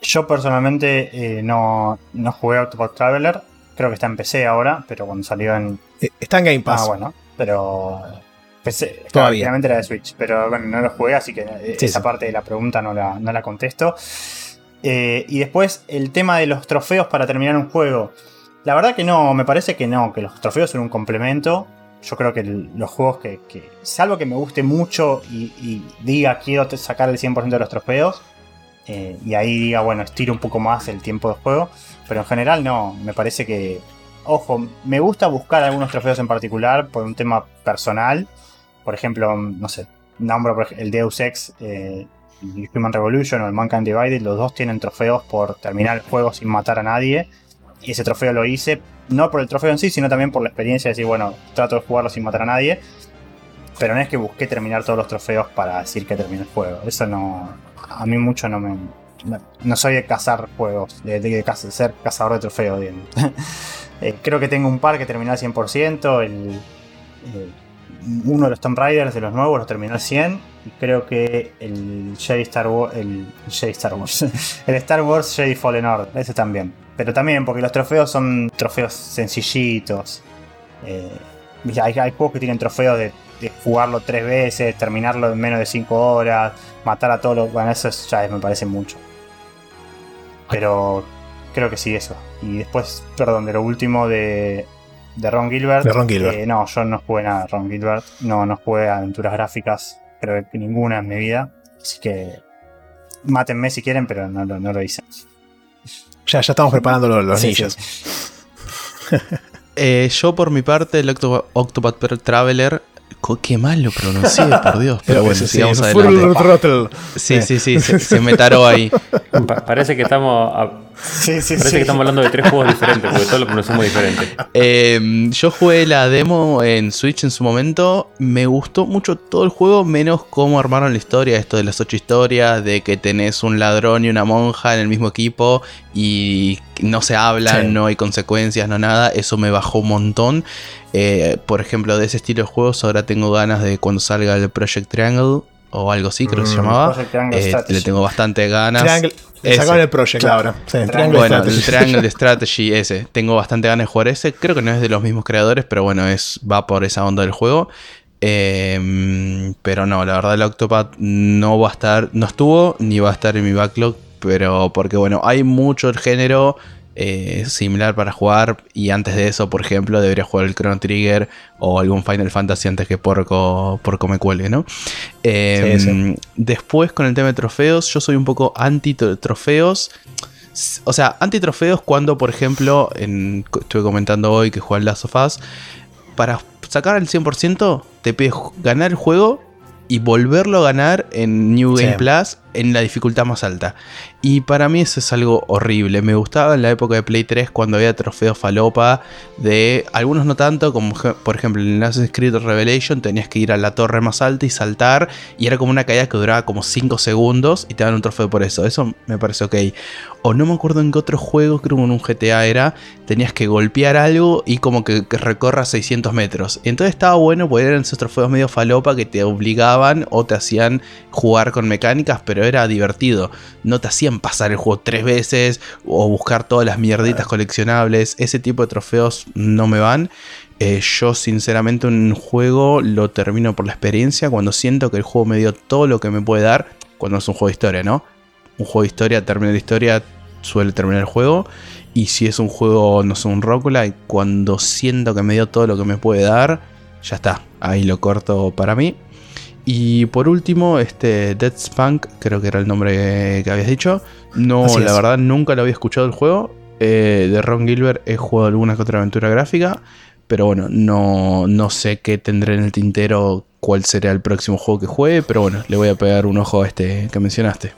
Yo personalmente eh, no, no jugué Autobot Traveler, creo que está en PC ahora, pero cuando salió en... Eh, Está en Game Pass. Ah, bueno, pero... PC, Todavía. Obviamente era de Switch, pero bueno, no lo jugué, así que eh, Sí, esa sí. parte de la pregunta no la, no la contesto. Eh, y después el tema de los trofeos para terminar un juego. La verdad que no, me parece que no, que los trofeos son un complemento. Yo creo que el- los juegos que, que- salvo que me guste mucho y, y diga quiero sacar el 100% de los trofeos, eh, y ahí diga, bueno, estiro un poco más el tiempo de juego, pero en general no, me parece que, ojo, me gusta buscar algunos trofeos en particular por un tema personal, por ejemplo, no sé, nombro el Deus Ex, eh, el Human Revolution o el Mankind Divided, los dos tienen trofeos por terminar el juego sin matar a nadie. Y ese trofeo lo hice, no por el trofeo en sí, sino también por la experiencia de decir, bueno, trato de jugarlo sin matar a nadie. Pero no es que busqué terminar todos los trofeos para decir que terminé el juego. Eso no. A mí mucho no me. No, soy de cazar juegos, de, ser cazador de trofeos. Eh, creo que tengo un par que terminé al 100%. El, eh, uno de los Tomb Raiders de los nuevos lo terminé al 100. Y creo que el Jedi Star Wars. El Jedi Star Wars. el Star Wars Jedi Fallen Order. Ese también. Pero también porque los trofeos son trofeos sencillitos. Eh, hay, hay juegos que tienen trofeos de, de jugarlo tres veces, terminarlo en menos de 5 horas, matar a todos los. Bueno, eso es- ya es- me parece mucho. Pero creo que sí, eso. Y después, perdón, de lo último de, de Ron Gilbert. De Ron Gilbert. eh, no, yo no jugué nada de Ron Gilbert. No, no jugué aventuras gráficas. Creo que ninguna en mi vida. Así que mátenme si quieren, pero no, lo- no lo hice. Ya, ya estamos preparando los, los Sí. Eh, yo por mi parte, el Octo- Octopath Traveler, qué mal lo pronuncié, por Dios. Pero bueno, Sí, sí, sigamos Full adelante. Sí, sí, sí, se, se me taró ahí. Pa- parece que estamos a- Sí, sí, parece sí. que estamos hablando de tres juegos diferentes, porque todos lo pronunciamos diferente. Eh, yo jugué la demo en Switch en su momento. Me gustó mucho todo el juego, menos cómo armaron la historia. Esto de las ocho historias, de que tenés un ladrón y una monja en el mismo equipo y no se hablan, Sí. no hay consecuencias, no nada. Eso me bajó un montón. Eh, por ejemplo, de ese estilo de juegos, ahora tengo ganas de cuando salga el Project Triangle o algo así, creo que se Mm, llamaba. Eh, le tengo bastante ganas. Triangle. Sacaron el Project Claro. ahora. Sí, Triangle. Triangle Bueno, Strategy. el Triangle de Strategy ese. Tengo bastante ganas de jugar ese. Creo que no es de los mismos creadores, pero bueno, es va por esa onda del juego. Eh, pero no, la verdad el Octopath no va a estar, no estuvo ni va a estar en mi backlog. Pero porque bueno, hay mucho el género eh, similar para jugar. Y antes de eso, por ejemplo, debería jugar el Chrono Trigger o algún Final Fantasy antes que Porco, Porco me cuelgue, ¿no? Eh, Sí, sí. Después con el tema de trofeos, yo soy un poco anti trofeos. S- O sea, anti trofeos cuando, por ejemplo, en, estuve comentando hoy que juega el Last of Us, para sacar el 100% te pide ju- ganar el juego y volverlo a ganar en New Sí. Game Plus en la dificultad más alta. Y para mí eso es algo horrible. Me gustaba en la época de Play 3 cuando había trofeos falopa de algunos no tanto, como por ejemplo en Assassin's Creed Revelation tenías que ir a la torre más alta y saltar y era como una caída que duraba como 5 segundos y te dan un trofeo por eso. Eso me parece ok. O no me acuerdo en qué otro juego, creo que en un GTA era, tenías que golpear algo y como que, que recorra 600 metros. Entonces estaba bueno porque eran esos trofeos medio falopa que te obligaban o te hacían jugar con mecánicas, pero era divertido. No te hacían pasar el juego tres veces o buscar todas las mierditas coleccionables. Ese tipo de trofeos no me van. Eh, yo sinceramente un juego lo termino por la experiencia cuando siento que el juego me dio todo lo que me puede dar cuando es un juego de historia, ¿no? Un juego de historia, termina la historia, suele terminar el juego. Y si es un juego, no sé, un roguelike, cuando siento que me dio todo lo que me puede dar, ya está, ahí lo corto para mí. Y por último, este Dead Spunk, creo que era el nombre que habías dicho. No, Así la es. verdad nunca lo había escuchado el juego. Eh, de Ron Gilbert he jugado alguna que otra aventura gráfica. Pero bueno, no, no sé qué tendré en el tintero, cuál será el próximo juego que juegue. Pero bueno, le voy a pegar un ojo a este que mencionaste.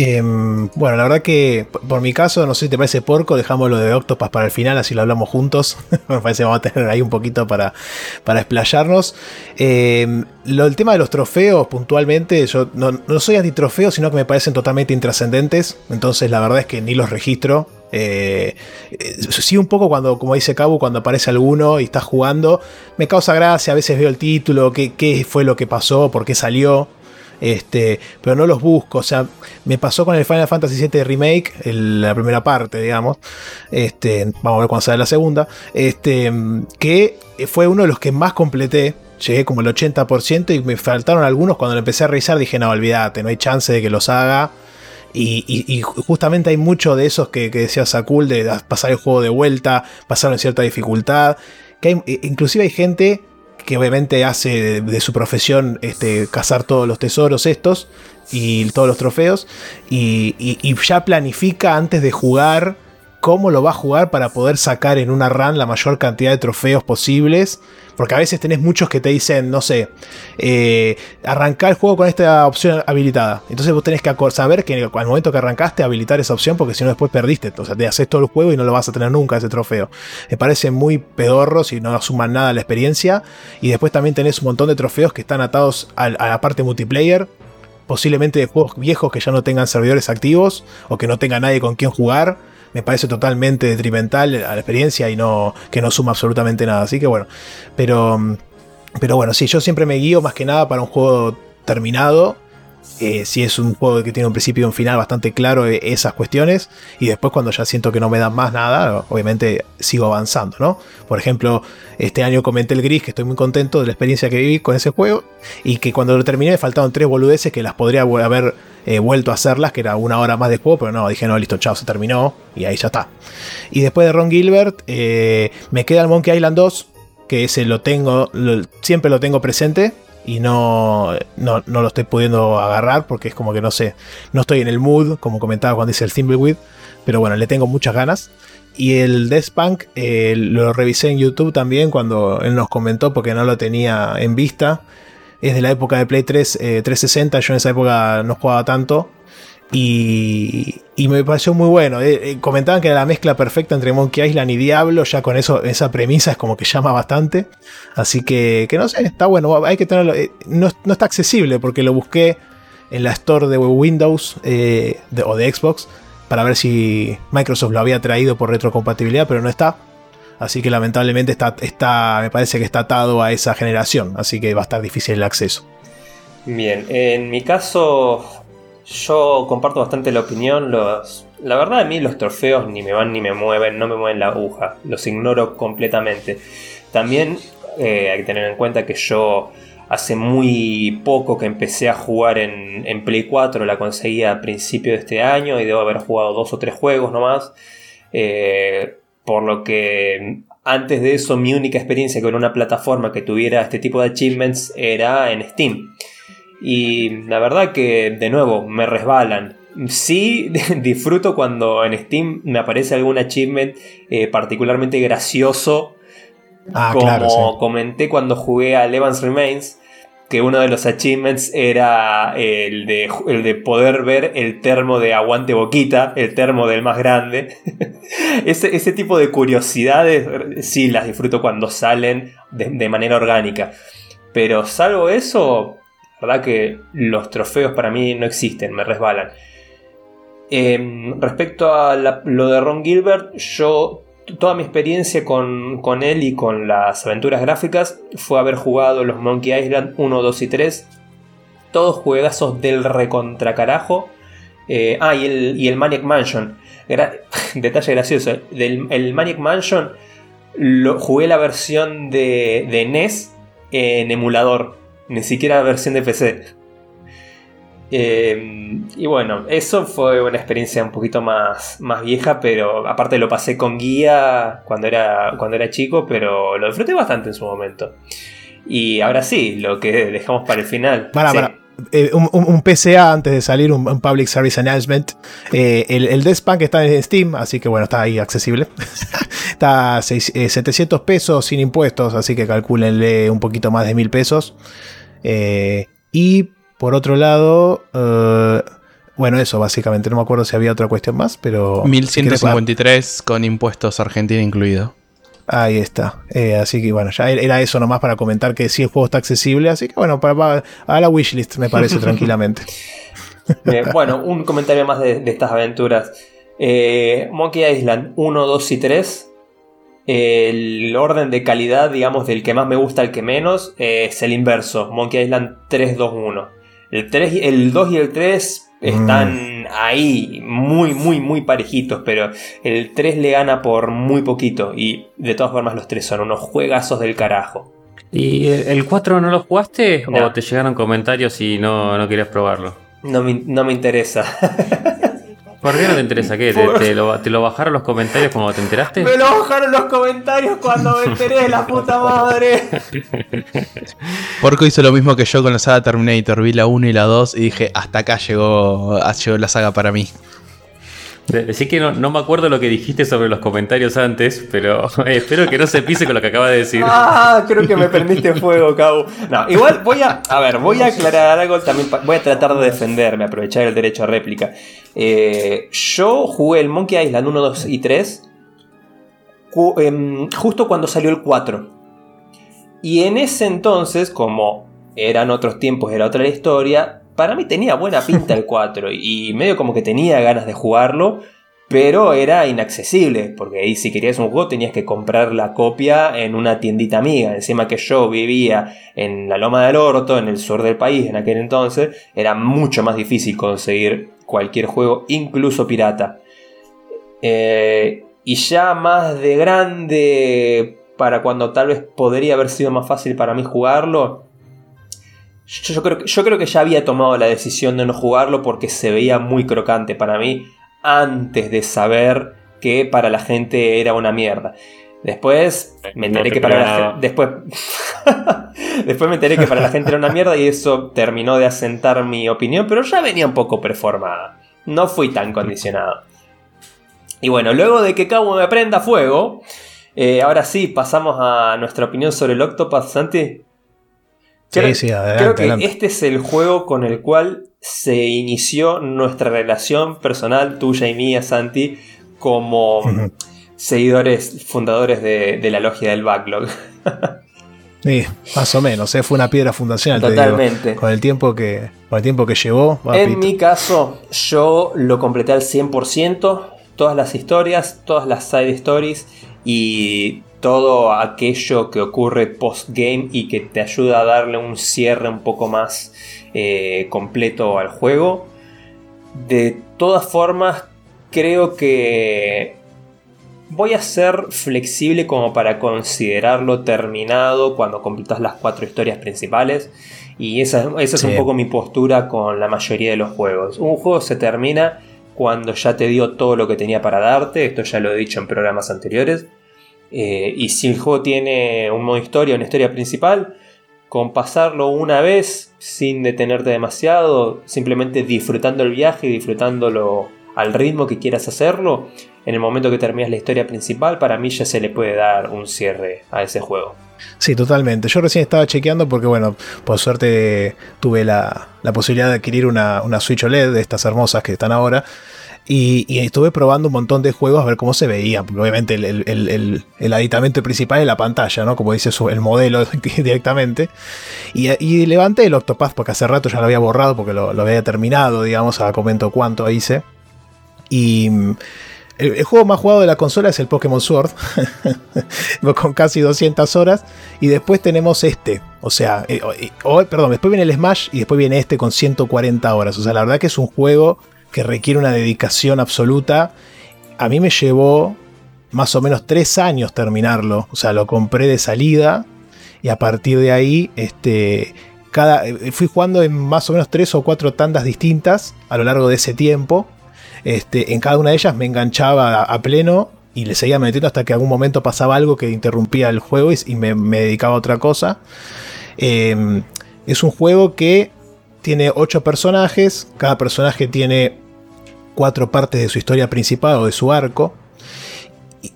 Em, bueno, la verdad que por mi caso, no sé si te parece porco, dejamos lo de Octopas para el final, así lo hablamos juntos. Me parece que vamos a tener ahí un poquito para, para explayarnos. Em, lo, el tema de los trofeos, puntualmente, yo no, no soy anti-trofeos, sino que me parecen totalmente intrascendentes. Entonces, la verdad es que ni los registro. Eh, eh, sí, un poco cuando, como dice Cabo, cuando aparece alguno y está jugando, me causa gracia, a veces veo el título, qué, qué fue lo que pasó, por qué salió. Este, pero no los busco. O sea, me pasó con el Final Fantasy VII Remake, la primera parte, digamos. Este, vamos a ver cuándo sale la segunda. Este, que fue uno de los que más completé. Llegué como el 80% y me faltaron algunos. Cuando lo empecé a revisar dije, no, olvídate, no hay chance de que los haga. Y, justamente hay mucho de esos que, que decía Sakul, de pasar el juego de vuelta, pasar en cierta dificultad. Que inclusive hay gente que obviamente hace de, su profesión este, cazar todos los tesoros estos y todos los trofeos y, ya planifica antes de jugar cómo lo va a jugar para poder sacar en una run la mayor cantidad de trofeos posibles porque a veces tenés muchos que te dicen, no sé, eh, arrancar el juego con esta opción habilitada. Entonces vos tenés que saber que al momento que arrancaste habilitar esa opción porque si no después perdiste. O sea, te haces todo el juego y no lo vas a tener nunca ese trofeo. Me parece muy pedorro si no suman nada a la experiencia. Y después también tenés un montón de trofeos que están atados a la parte multiplayer posiblemente de juegos viejos que ya no tengan servidores activos o que no tenga nadie con quien jugar me parece totalmente detrimental a la experiencia y no, que no suma absolutamente nada. Así que bueno, pero, pero bueno, sí, yo siempre me guío más que nada para un juego terminado. Eh, si es un juego que tiene un principio y un final bastante claro, eh, esas cuestiones. Y después, cuando ya siento que no me dan más nada, obviamente sigo avanzando, ¿no? Por ejemplo, este año comenté el gris, que estoy muy contento de la experiencia que viví con ese juego. Y que cuando lo terminé, me faltaban tres boludeces que las podría haber He vuelto a hacerlas, que era una hora más de juego, pero no, dije, no, listo, chao, se terminó y ahí ya está. Y después de Ron Gilbert, eh, me queda el Monkey Island 2, que ese lo tengo, siempre lo tengo presente y no, no, lo estoy pudiendo agarrar porque es como que no sé, no estoy en el mood, como comentaba cuando dice el Thimbleweed, pero bueno, le tengo muchas ganas. Y el Death Punk eh, lo revisé en YouTube también cuando él nos comentó porque no lo tenía en vista es de la época de Play 3, 360, eh, yo en esa época no jugaba tanto. Y, me pareció muy bueno. Eh, eh, comentaban que era la mezcla perfecta entre Monkey Island y Diablo. Ya con eso, esa premisa es como que llama bastante. Así que, que no sé, está bueno. Hay que tenerlo. no, está accesible porque lo busqué en la store de Windows o de Xbox para ver si Microsoft lo había traído por retrocompatibilidad, pero no está. Así que lamentablemente está, está, me parece que está atado a esa generación, así que va a estar difícil el acceso. Bien, en mi caso yo comparto bastante la opinión. Los, la verdad a mí los trofeos ni me van ni me mueven, no me mueven la aguja, los ignoro completamente. También eh, hay que tener en cuenta que yo hace muy poco que empecé a jugar en, Play 4, la conseguí a principio de este año y debo haber jugado dos o tres juegos nomás. Eh, por lo que antes de eso mi única experiencia con una plataforma que tuviera este tipo de achievements era en Steam. Y la verdad que de nuevo me resbalan. Sí disfruto cuando en Steam me aparece algún achievement eh, particularmente gracioso. Ah, como comenté cuando jugué a Evans Remains, que uno de los achievements era el de, poder ver el termo de aguante boquita, el termo del más grande. ese, tipo de curiosidades sí las disfruto cuando salen de, manera orgánica. Pero salvo eso, verdad que los trofeos para mí no existen, me resbalan. Em, respecto a lo de Ron Gilbert, yo toda mi experiencia con, él y con las aventuras gráficas fue haber jugado los Monkey Island 1, 2 y 3. Todos juegazos del recontracarajo. Eh, ah, y el, y el Maniac Mansion. detalle gracioso. Del, el Maniac Mansion lo, jugué la versión de, de NES en emulador. Ni siquiera la versión de PC. Em, y bueno, eso fue una experiencia un poquito más, más vieja, pero aparte lo pasé con guía cuando era, cuando era chico, pero lo disfruté bastante en su momento. Y ahora sí, lo que dejamos para el final. Para, para. Eh, un, PCA antes de salir, un, Public Service Announcement. Eh, el, el Death Punk está en Steam, así que bueno, está ahí accesible. está a 700 pesos sin impuestos, así que calcúlenle un poquito más de 1000 pesos. Eh, y por otro lado, eh, bueno, eso básicamente. No me acuerdo si había otra cuestión más, pero. 1153 con impuestos Argentina incluido. Ahí está. Eh, así que bueno, ya era eso nomás para comentar que sí el juego está accesible. Así que bueno, para, a la wishlist me parece tranquilamente. bueno, un comentario más de, estas aventuras. Eh, Monkey Island 1, 2 y 3. El orden de calidad, digamos, del que más me gusta al que menos, es el inverso. Monkey Island 3, 2, 1. El, 3, el 2 y el 3 están ahí muy, muy, muy parejitos, pero el 3 le gana por muy poquito. Y de todas formas los 3 son unos juegazos del carajo. ¿Y el 4 no lo jugaste? ¿O te llegaron comentarios y no, no querías probarlo? No me, no me interesa. ¿Por qué no te interesa? ¿Qué? ¿Te, lo, bajaron los comentarios cuando te enteraste? Me lo bajaron los comentarios cuando me enteré, la puta madre. Porco hizo lo mismo que yo con la saga Terminator. Vi la 1 y la 2 y dije, hasta acá llegó, llegó la saga para mí. Decí que no, me acuerdo lo que dijiste sobre los comentarios antes, pero espero que no se pise con lo que acaba de decir. Ah, creo que me prendiste fuego, Cabo. No, igual voy a. A ver, voy a aclarar algo también. Voy a tratar de defenderme, aprovechar el derecho a réplica. Eh, yo jugué el Monkey Island 1, 2 y 3 em, justo cuando salió el 4. Y en ese entonces, como eran otros tiempos, era otra historia, para mí tenía buena pinta el 4 y medio como que tenía ganas de jugarlo, pero era inaccesible, porque ahí si querías un juego tenías que comprar la copia en una tiendita amiga. Encima que yo vivía en la Loma del Orto, en el sur del país en aquel entonces, era mucho más difícil conseguir cualquier juego, incluso pirata. Eh, y ya más de grande, para cuando tal vez podría haber sido más fácil para mí jugarlo, yo, creo, yo creo que ya había tomado la decisión de no jugarlo porque se veía muy crocante para mí antes de saber que para la gente era una mierda. Después me enteré que para la gente. Después. Después me enteré que para la gente era una mierda y eso terminó de asentar mi opinión, pero ya venía un poco performada. No fui tan condicionado. Y bueno, luego de que Cabo me prenda fuego, eh, ahora sí, pasamos a nuestra opinión sobre el Octopath Santi. Creo, que este es el juego con el cual se inició nuestra relación personal, tuya y mía, Santi, como seguidores fundadores de, la logia del backlog. sí, más o menos, ¿eh? fue una piedra fundacional. Totalmente. con, el tiempo que, con el tiempo que llevó. En mi caso, yo lo completé al 100%, todas las historias, todas las side stories y todo aquello que ocurre post-game y que te ayuda a darle un cierre un poco más eh, completo al juego. De todas formas, creo que voy a ser flexible como para considerarlo terminado cuando completas las cuatro historias principales. Y esa, es un poco mi postura con la mayoría de los juegos. Un juego se termina cuando ya te dio todo lo que tenía para darte. Esto ya lo he dicho en programas anteriores. Eh, y si el juego tiene un modo historia, una historia principal, con pasarlo una vez sin detenerte demasiado, simplemente disfrutando el viaje y disfrutándolo al ritmo que quieras hacerlo, en el momento que terminas la historia principal, para mí ya se le puede dar un cierre a ese juego. Sí, totalmente. Yo recién estaba chequeando porque, bueno, por suerte tuve la, posibilidad de adquirir una, una Switch OLED de estas hermosas que están ahora. Y, estuve probando un montón de juegos a ver cómo se veía, obviamente el, aditamento principal es la pantalla, ¿no? Como dice el modelo directamente. Y, levanté el Octopath porque hace rato ya lo había borrado porque lo, había terminado, digamos, a comento cuánto hice. Y el, juego más jugado de la consola es el Pokémon Sword, con casi 200 horas. Y después tenemos este, o sea, eh, perdón, después viene el Smash y después viene este con 140 horas. O sea, la verdad que es un juego que requiere una dedicación absoluta. A mí me llevó más o menos tres años terminarlo. O sea, lo compré de salida y a partir de ahí, este, cada, fui jugando en más o menos tres o cuatro tandas distintas a lo largo de ese tiempo. Este, en cada una de ellas me enganchaba a, pleno y le seguía metiendo hasta que algún momento pasaba algo que interrumpía el juego y, me, dedicaba a otra cosa. Em, es un juego que tiene ocho personajes, cada personaje tiene cuatro partes de su historia principal o de su arco,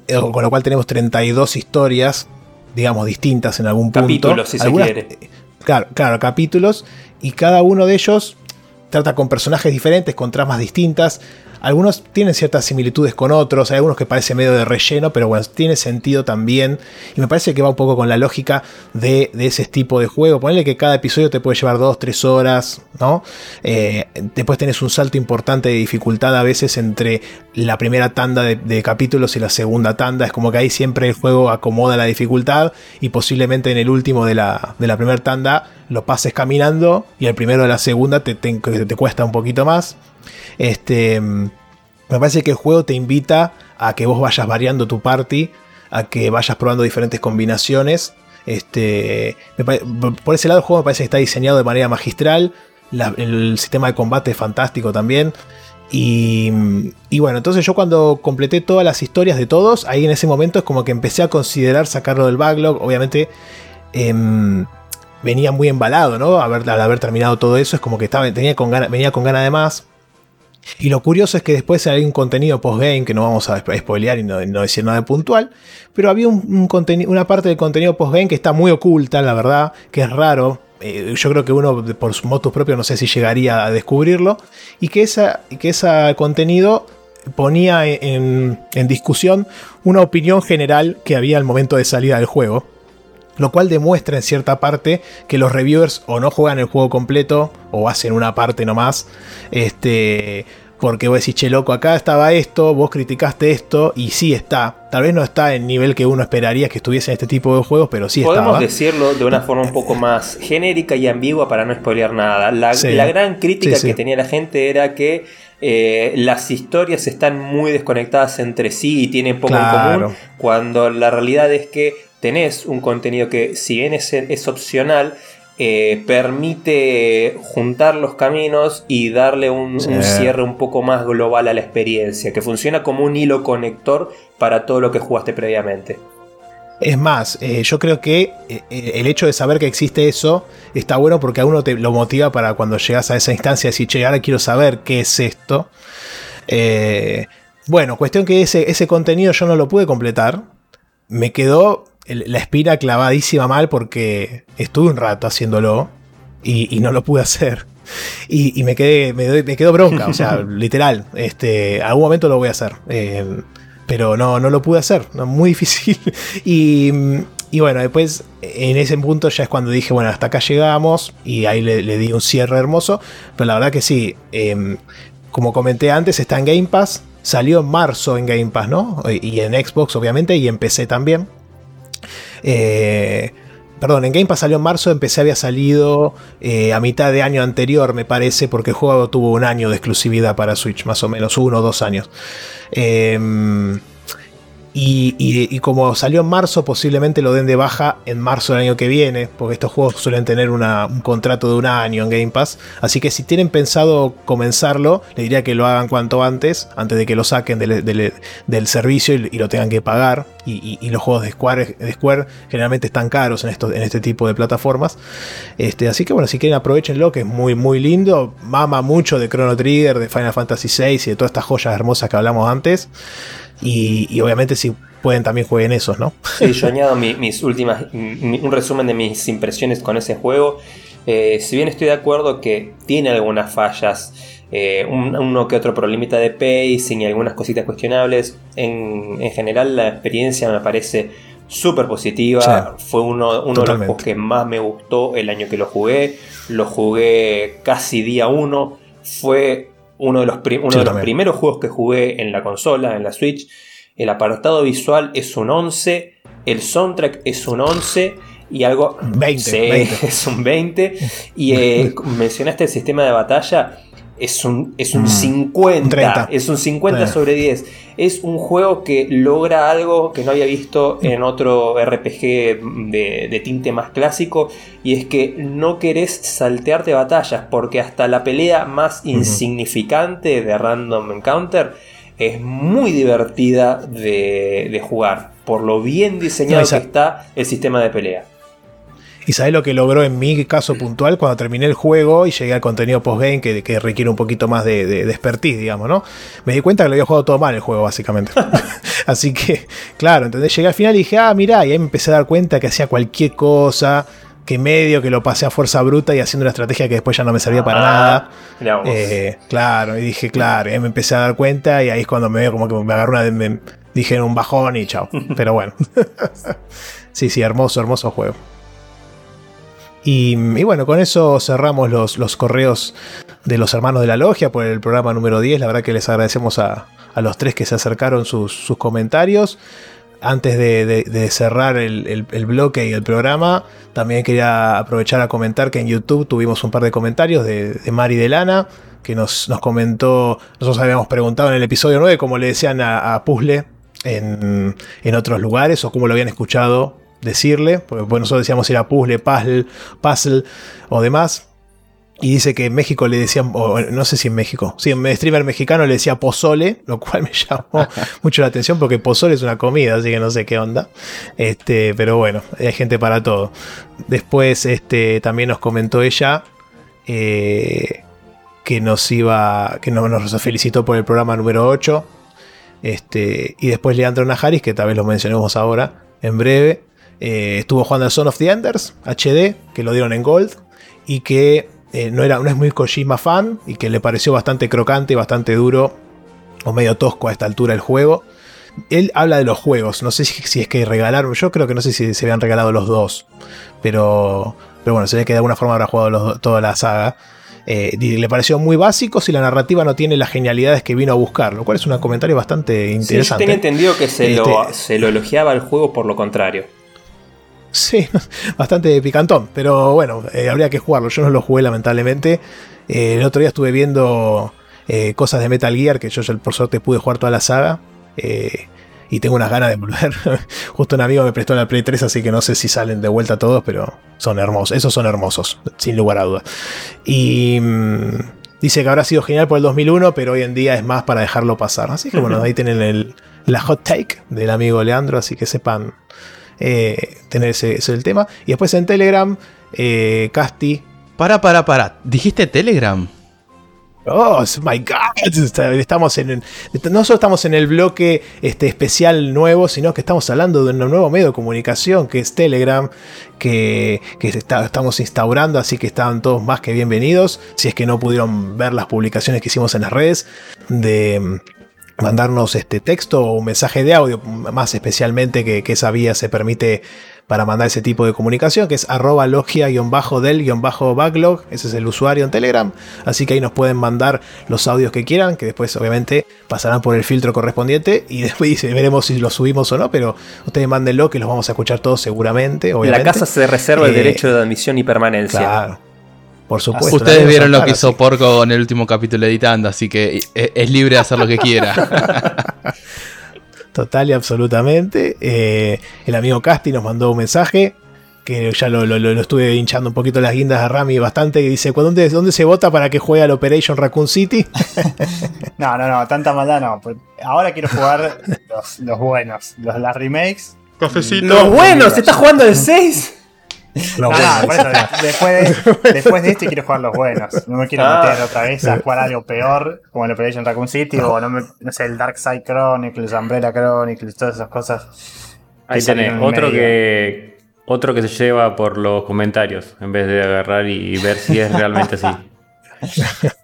eh, con lo cual tenemos 32 historias, digamos, distintas en algún punto. Capítulos, si se quiere. Claro, claro, capítulos, y cada uno de ellos trata con personajes diferentes, con tramas distintas. Algunos tienen ciertas similitudes con otros, hay algunos que parecen medio de relleno, pero bueno, tiene sentido también. Y me parece que va un poco con la lógica de, ese tipo de juego. Ponle que cada episodio te puede llevar 2-3 horas, ¿no? Eh, después tenés un salto importante de dificultad a veces entre la primera tanda de, capítulos y la segunda tanda. Es como que ahí siempre el juego acomoda la dificultad y posiblemente en el último de la, de la primera tanda lo pases caminando y el primero de la segunda te, te, te cuesta un poquito más. Este, me parece que el juego te invita a que vos vayas variando tu party, a que vayas probando diferentes combinaciones. Este, por ese lado el juego me parece que está diseñado de manera magistral. el sistema de combate es fantástico también. Y, bueno, entonces yo cuando completé todas las historias de todos, ahí en ese momento es como que empecé a considerar sacarlo del backlog. Obviamente em, venía muy embalado, al haber terminado todo eso, es como que tenía con venía con ganas de más. Y lo curioso es que después hay un contenido postgame que no vamos a spoilear y no, decir nada puntual, pero había un, una parte del contenido postgame que está muy oculta, la verdad, que es raro. Eh, yo creo que uno por su motus propio no sé si llegaría a descubrirlo. Y que, esa, que ese contenido ponía en, en discusión una opinión general que había al momento de salida del juego. Lo cual demuestra en cierta parte que los reviewers o no juegan el juego completo o hacen una parte nomás. Este, porque vos decís, che, loco, acá estaba esto, vos criticaste esto, y sí está. Tal vez no está en nivel que uno esperaría que estuviese en este tipo de juegos, pero sí Podemos estaba. decirlo de una forma un poco más genérica y ambigua para no spoilear nada. La, gran crítica que tenía la gente era que eh, las historias están muy desconectadas entre sí y tienen poco en común, cuando la realidad es que tenés un contenido que, si bien es, es opcional, eh, permite juntar los caminos y darle un, cierre un poco más global a la experiencia, que funciona como un hilo conector para todo lo que jugaste previamente. Es más, eh, yo creo que eh, el hecho de saber que existe eso está bueno porque a uno te lo motiva para cuando llegas a esa instancia decir, che, ahora quiero saber qué es esto. bueno, cuestión que ese, ese contenido yo no lo pude completar. Me quedó la espina clavadísima mal porque estuve un rato haciéndolo y, no lo pude hacer. Y, me quedé, me, quedó bronca, o sea, literal. Este, algún momento lo voy a hacer. Eh, pero no, no lo pude hacer, muy difícil. Y, y, bueno, después en ese punto ya es cuando dije, bueno, hasta acá llegamos y ahí le, di un cierre hermoso. Pero la verdad que sí, em, como comenté antes, está en Game Pass. Salió en marzo en Game Pass, ¿no? Y en Xbox, obviamente, y en PC también. Eh, perdón, en Game Pass salió en marzo, empecé había salido eh, a mitad de año anterior, me parece, porque el juego tuvo un año de exclusividad para Switch, más o menos, uno o dos años. Eh, y, como salió en marzo, posiblemente lo den de baja en marzo del año que viene, porque estos juegos suelen tener un contrato de un año en Game Pass. Así que si tienen pensado comenzarlo, le diría que lo hagan cuanto antes, antes de que lo saquen del, servicio y, lo tengan que pagar. Y, los juegos de Square, Square generalmente están caros en, en este tipo de plataformas. Este, así que bueno, si quieren aprovechenlo, que es muy muy lindo. Mama mucho de Chrono Trigger, de Final Fantasy VI y de todas estas joyas hermosas que hablamos antes. Y, obviamente si pueden también jueguen esos, ¿no? Sí, yo añado mis últimas, un resumen de mis impresiones con ese juego. Eh, si bien estoy de acuerdo que tiene algunas fallas, eh, uno que otro problemita de pacing y algunas cositas cuestionables, en, general la experiencia me parece súper positiva. Fue uno, uno de los juegos que más me gustó el año que lo jugué. Lo jugué casi día uno. Fue uno de los, primeros juegos que jugué en la consola, en la Switch. El apartado visual es un 11, el soundtrack es un 11 y algo... 20, es un 20. Y eh, mencionaste el sistema de batalla es un, es un 50. Mm. Es un 50 sobre 10. Es un juego que logra algo que no había visto en otro RPG de, tinte más clásico. Y es que no querés saltearte batallas. Porque hasta la pelea más insignificante de Random Encounter es muy divertida de, de jugar. Por lo bien diseñado que está el sistema de pelea. Y sabes lo que logró en mi caso puntual cuando terminé el juego y llegué al contenido postgame que, que requiere un poquito más de, de, expertise, digamos, ¿no? Me di cuenta que lo había jugado todo mal el juego, básicamente. Así que, claro, ¿entendés? Llegué al final y dije, ah, mirá, y ahí me empecé a dar cuenta que hacía cualquier cosa. que medio que lo pasé a fuerza bruta y haciendo una estrategia que después ya no me servía para Ah, nada. Eh, claro, y dije, claro, y ahí me empecé a dar cuenta y ahí es cuando me veo como que me agarró una. Me, dije un bajón y chao. Pero bueno. sí, sí, hermoso, hermoso juego. Y, bueno, con eso cerramos los, los correos de los hermanos de la logia por el programa número 10. La verdad que les agradecemos a, a los tres que se acercaron sus, sus comentarios. Antes de, de- cerrar el, el- bloque y el programa, también quería aprovechar a comentar que en YouTube tuvimos un par de comentarios de, de Mari de Lana, que nos, nos comentó, nosotros habíamos preguntado en el episodio 9 cómo le decían a, a Puzzle en, en otros lugares o cómo lo habían escuchado decirle, porque bueno, nosotros decíamos si era puzzle, puzzle, puzzle o demás. Y dice que en México le decían, o no sé si en México, sí, en streamer mexicano le decía pozole, lo cual me llamó mucho la atención porque pozole es una comida, así que no sé qué onda. Este, pero bueno, hay gente para todo. Después, este, también nos comentó ella eh, que nos iba, que no- nos felicitó por el programa número 8. Este, y después Leandro Najaris, que tal vez lo mencionemos ahora en breve, eh, estuvo jugando Son of the Enders HD, que lo dieron en Gold, y que eh, no, era, no es muy Kojima fan, y que le pareció bastante crocante y bastante duro, o medio tosco a esta altura el juego. Él habla de los juegos, no sé si, si es que regalaron, yo creo que no sé si se habían regalado los dos, pero, pero bueno, se ve que de alguna forma habrá jugado los toda la saga. Eh, le pareció muy básico si la narrativa no tiene las genialidades que vino a buscar, lo cual es un comentario bastante Sí, yo interesante. tenía entendido que se, lo, Este- se lo elogiaba al juego por lo contrario. Sí, bastante picantón, pero bueno, eh, habría que jugarlo. Yo no lo jugué lamentablemente. Eh, el otro día estuve viendo eh, cosas de Metal Gear, que yo por suerte pude jugar toda la saga. y tengo unas ganas de volver. Justo un amigo me prestó la Play 3, así que no sé si salen de vuelta todos, pero son hermosos. Esos son hermosos, sin lugar a dudas. Y mm, dice que habrá sido genial por el 2001, pero hoy en día es más para dejarlo pasar. Así que bueno, ahí tienen el, la hot take del amigo Leandro, así que sepan eh, tener ese, ese el tema. Y después en Telegram, eh, Casti. Para, para, para. ¿Dijiste Telegram? Oh my god, estamos en no solo estamos en el bloque este, especial nuevo, sino que estamos hablando de un nuevo medio de comunicación que es Telegram, que, que está- estamos instaurando, así que están todos más que bienvenidos. Si es que no pudieron ver las publicaciones que hicimos en las redes, de mandarnos este texto o un mensaje de audio, más especialmente que, que esa vía se permite para mandar ese tipo de comunicación, que es arroba logia-del-backlog, ese es el usuario en Telegram, así que ahí nos pueden mandar los audios que quieran, que después obviamente pasarán por el filtro correspondiente y después veremos si los subimos o no, pero ustedes mándenlo que los vamos a escuchar todos seguramente. Obviamente. La casa se reserva el Eh, derecho de admisión y permanencia. Claro. Por supuesto. Ustedes vieron lo que hizo así Porco con el último capítulo editando, así que e- es libre de hacer lo que quiera. Total y absolutamente. Eh, el amigo Casti nos mandó un mensaje que ya lo, lo- lo- lo estuve hinchando un poquito las guindas a Rami bastante. Que dice: ¿Dónde, ¿Dónde se vota para que juegue al Operation Raccoon City? No, no, no, tanta maldad no. pues ahora quiero jugar los, los buenos, los, las remakes. Los buenos, ¿se está jugando el 6? No, No, bueno, no, por eso, después, de, después de este quiero jugar los buenos. No me quiero Ah. meter otra vez a jugar algo peor, como el Operation Raccoon City, o no, me- no sé, el Dark Side Chronicles, Umbrella Chronicles, todas esas cosas. Ahí tenés, otro medio. que otro que se lleva por los comentarios en vez de agarrar y ver si es realmente así.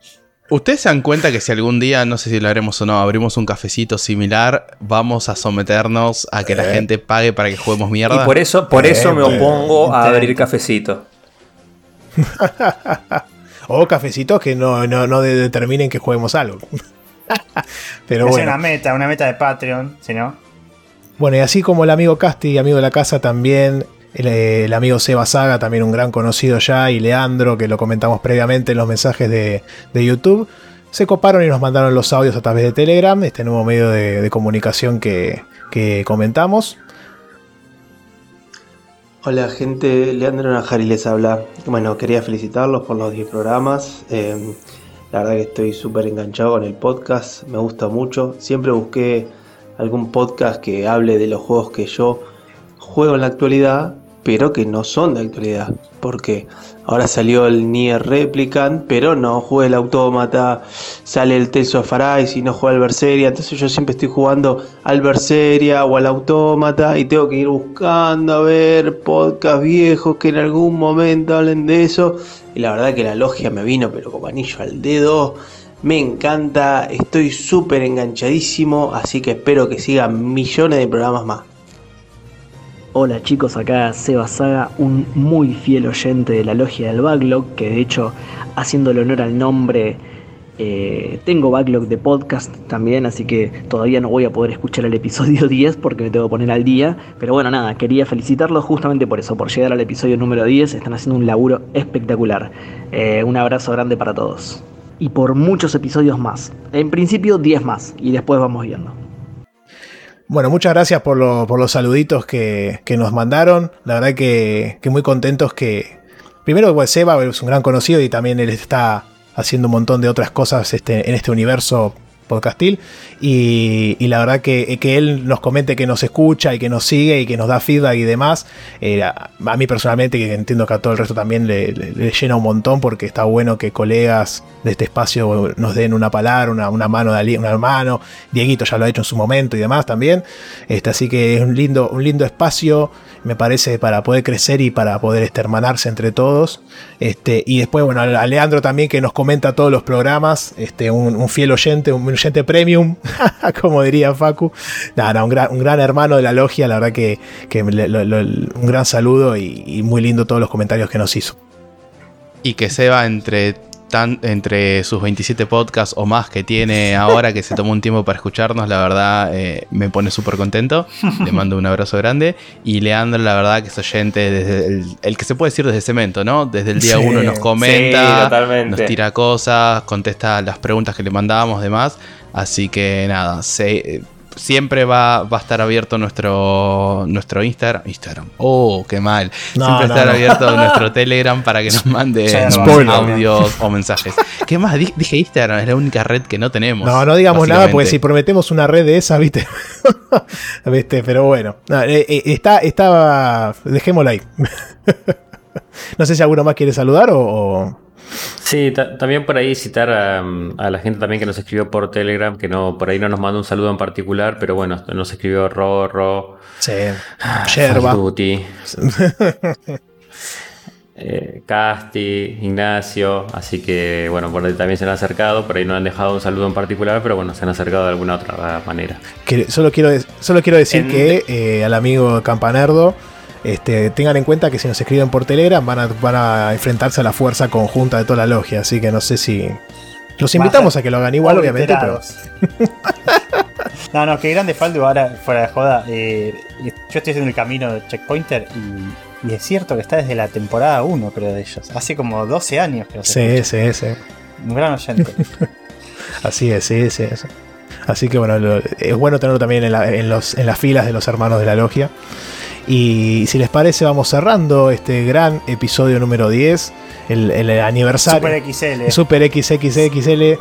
Ustedes se dan cuenta que si algún día, no sé si lo haremos o no, abrimos un cafecito similar, vamos a someternos a que la Eh. gente pague para que juguemos mierda. Y por eso, por Eh, eso me opongo a abrir cafecito. O cafecitos que no, no, no de- determinen que juguemos algo. Pero Es bueno. una meta, una meta de Patreon, si no. Bueno, y así como el amigo Casti, amigo de la casa, también el, el amigo Seba Saga, también un gran conocido ya, y Leandro, que lo comentamos previamente en los mensajes de, de YouTube, se coparon y nos mandaron los audios a través de Telegram, este nuevo medio de, comunicación que, que comentamos. Hola gente, Leandro Najari les habla. Bueno, quería felicitarlos por los 10 programas. Eh, la verdad que estoy súper enganchado con el podcast, me gusta mucho. Siempre busqué algún podcast que hable de los juegos que yo juego en la actualidad, pero que no son de actualidad. Porque ahora salió el Nier Replicant, pero no jugué el Autómata, sale el Tales of Arise y no juega al Berseria. Entonces yo siempre estoy jugando al Berseria o al Autómata y tengo que ir buscando a ver podcasts viejos que en algún momento hablen de eso. Y la verdad que la logia me vino, pero como anillo al dedo. Me encanta, estoy súper enganchadísimo, así que espero que sigan millones de programas más. Hola chicos, acá Seba Saga, un muy fiel oyente de la logia del backlog, que de hecho, haciéndole honor al nombre, eh, tengo backlog de podcast también, así que todavía no voy a poder escuchar el episodio 10 porque me tengo que poner al día. Pero bueno, nada, quería felicitarlos justamente por eso, por llegar al episodio número 10, están haciendo un laburo espectacular. Eh, un abrazo grande para todos. Y por muchos episodios más. En principio 10 más, y después vamos viendo. Bueno, muchas gracias por, los saluditos que, nos mandaron. La verdad que, que muy contentos que... Primero, pues Seba es un gran conocido y también él está haciendo un montón de otras cosas este, en este universo podcastil. Y, y la verdad que, que, él nos comente que nos escucha y que nos sigue y que nos da feedback y demás. Eh, a, mí personalmente, que entiendo que a todo el resto también le, llena un montón porque está bueno que colegas de este espacio nos den una palabra, una, una mano de una mano. Dieguito ya lo ha hecho en su momento y demás también. Este, así que es un lindo, un lindo espacio me parece, para poder crecer y para poder este, hermanarse entre todos. Este, y después, bueno, a Leandro también que nos comenta todos los programas, este, un, fiel oyente, un oyente premium, como diría Facu. Nada, un, gran, un gran hermano de la logia, la verdad que, un gran saludo y, muy lindo todos los comentarios que nos hizo. Y que se va entre entre sus 27 podcasts o más que tiene ahora, que se tomó un tiempo para escucharnos, la verdad eh, me pone súper contento. Le mando un abrazo grande. Y Leandro, la verdad que es oyente desde el, que se puede decir desde Cemento, ¿no? Desde el día uno nos comenta, nos tira cosas, contesta las preguntas que le mandábamos, demás. Así que nada, se, siempre va, va, a estar abierto nuestro, nuestro Instagram. Instagram. Oh, qué mal. siempre va a estar abierto nuestro Telegram para que nos mande audios o mensajes. ¿Qué más? Dije Instagram, es la única red que no tenemos. No, no digamos nada porque si prometemos una red de esa, viste. ¿Viste? Pero bueno. Eh, eh, está, estaba. Dejémosla ahí. no sé si alguno más quiere saludar o... Sí, también por ahí citar a, la gente también que nos escribió por Telegram, que no por ahí no nos mandó un saludo en particular, pero bueno, nos escribió Rorro, sí. Yerba, eh, Casti, Ignacio, así que bueno, por ahí también se han acercado, por ahí no han dejado un saludo en particular, pero bueno, se han acercado de alguna otra manera. solo, quiero, solo quiero decir que eh, al amigo Campanerdo este, tengan en cuenta que si nos escriben por Telegram van a, van a enfrentarse a la fuerza conjunta de toda la logia, así que no sé si... Los invitamos a, que lo hagan igual, obviamente, pero... no, no, qué grande faldo ahora, fuera de joda. Eh, yo estoy haciendo el camino de Checkpointer y, es cierto que está desde la temporada 1, creo, de ellos. Hace como 12 años que Sí, sí, sí. Un gran oyente. Así es, sí, sí. Así que bueno, es bueno tenerlo también en, en, los, en las filas de los hermanos de la logia. Y si les parece, vamos cerrando este gran episodio número 10 el, aniversario. Super XL. Super XXXL.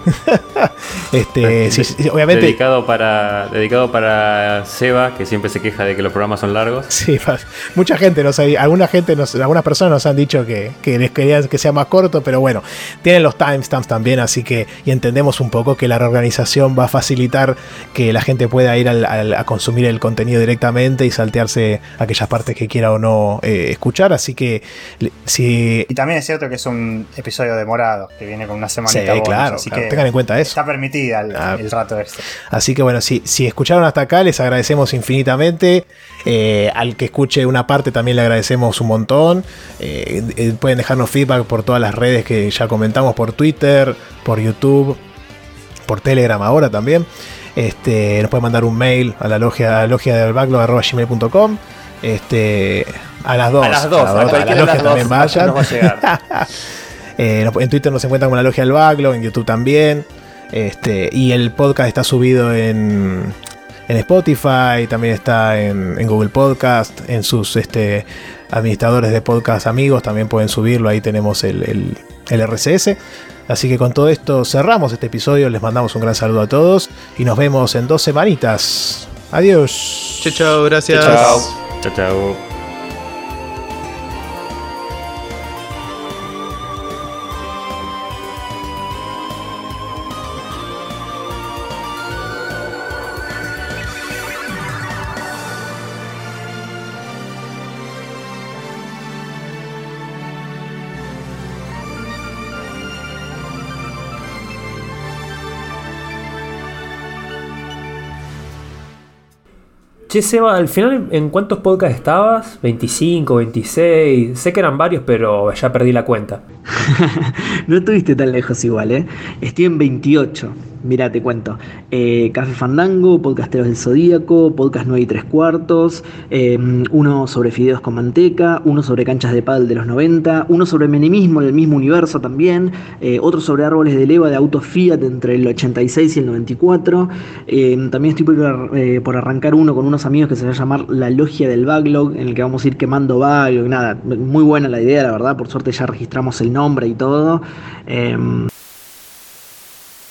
este, obviamente. Dedicado para, dedicado para Seba, que siempre se queja de que los programas son largos. Sí, mucha gente nos alguna gente nos, algunas personas nos han dicho que, les querían que sea más corto, pero bueno, tienen los timestamps también, así que y entendemos un poco que la reorganización va a facilitar que la gente pueda ir a consumir el contenido directamente y saltearse aquellas partes que quiera o no eh, escuchar, así que si... Y también es cierto que es un episodio demorado, que viene con una semanita. Sí, claro, así que tengan en cuenta eso. Está permitida el, ah. rato este. Así que bueno, si, si escucharon hasta acá, les agradecemos infinitamente. Eh, al que escuche una parte también le agradecemos un montón. Eh, pueden dejarnos feedback por todas las redes que ya comentamos, por Twitter, por YouTube, por Telegram ahora también. Este, nos pueden mandar un mail a la logia, logia del backlog.gmail.com. Este, a las dos. A las dos, a, la logia también vayan. Eh, en Twitter nos encuentran con la logia del backlog, en YouTube también. Este, y el podcast está subido en, en Spotify, también está en, Google Podcast, en sus este, administradores de podcast amigos también pueden subirlo, ahí tenemos el, el, RCS. Así que con todo esto cerramos este episodio, les mandamos un gran saludo a todos y nos vemos en dos semanitas. Adiós. Chao, chao, gracias. Chao. chao. Che, Seba, al final, ¿en cuántos podcasts estabas? ¿25, 26? Sé que eran varios, pero ya perdí la cuenta. no estuviste tan lejos igual, ¿eh? Estoy en 28. Mira, te cuento. Eh, Café Fandango, Podcasteros del Zodíaco, Podcast 9 y 3 cuartos, eh, uno sobre fideos con manteca, uno sobre canchas de pádel de los 90, uno sobre menemismo en el mismo universo también, eh, otro sobre árboles de leva de autos Fiat entre el 86 y el 94. también estoy por, por, arrancar uno con unos amigos que se va a llamar La Logia del Backlog, en el que vamos a ir quemando backlog. Nada, muy buena la idea, la verdad. Por suerte ya registramos el nombre y todo.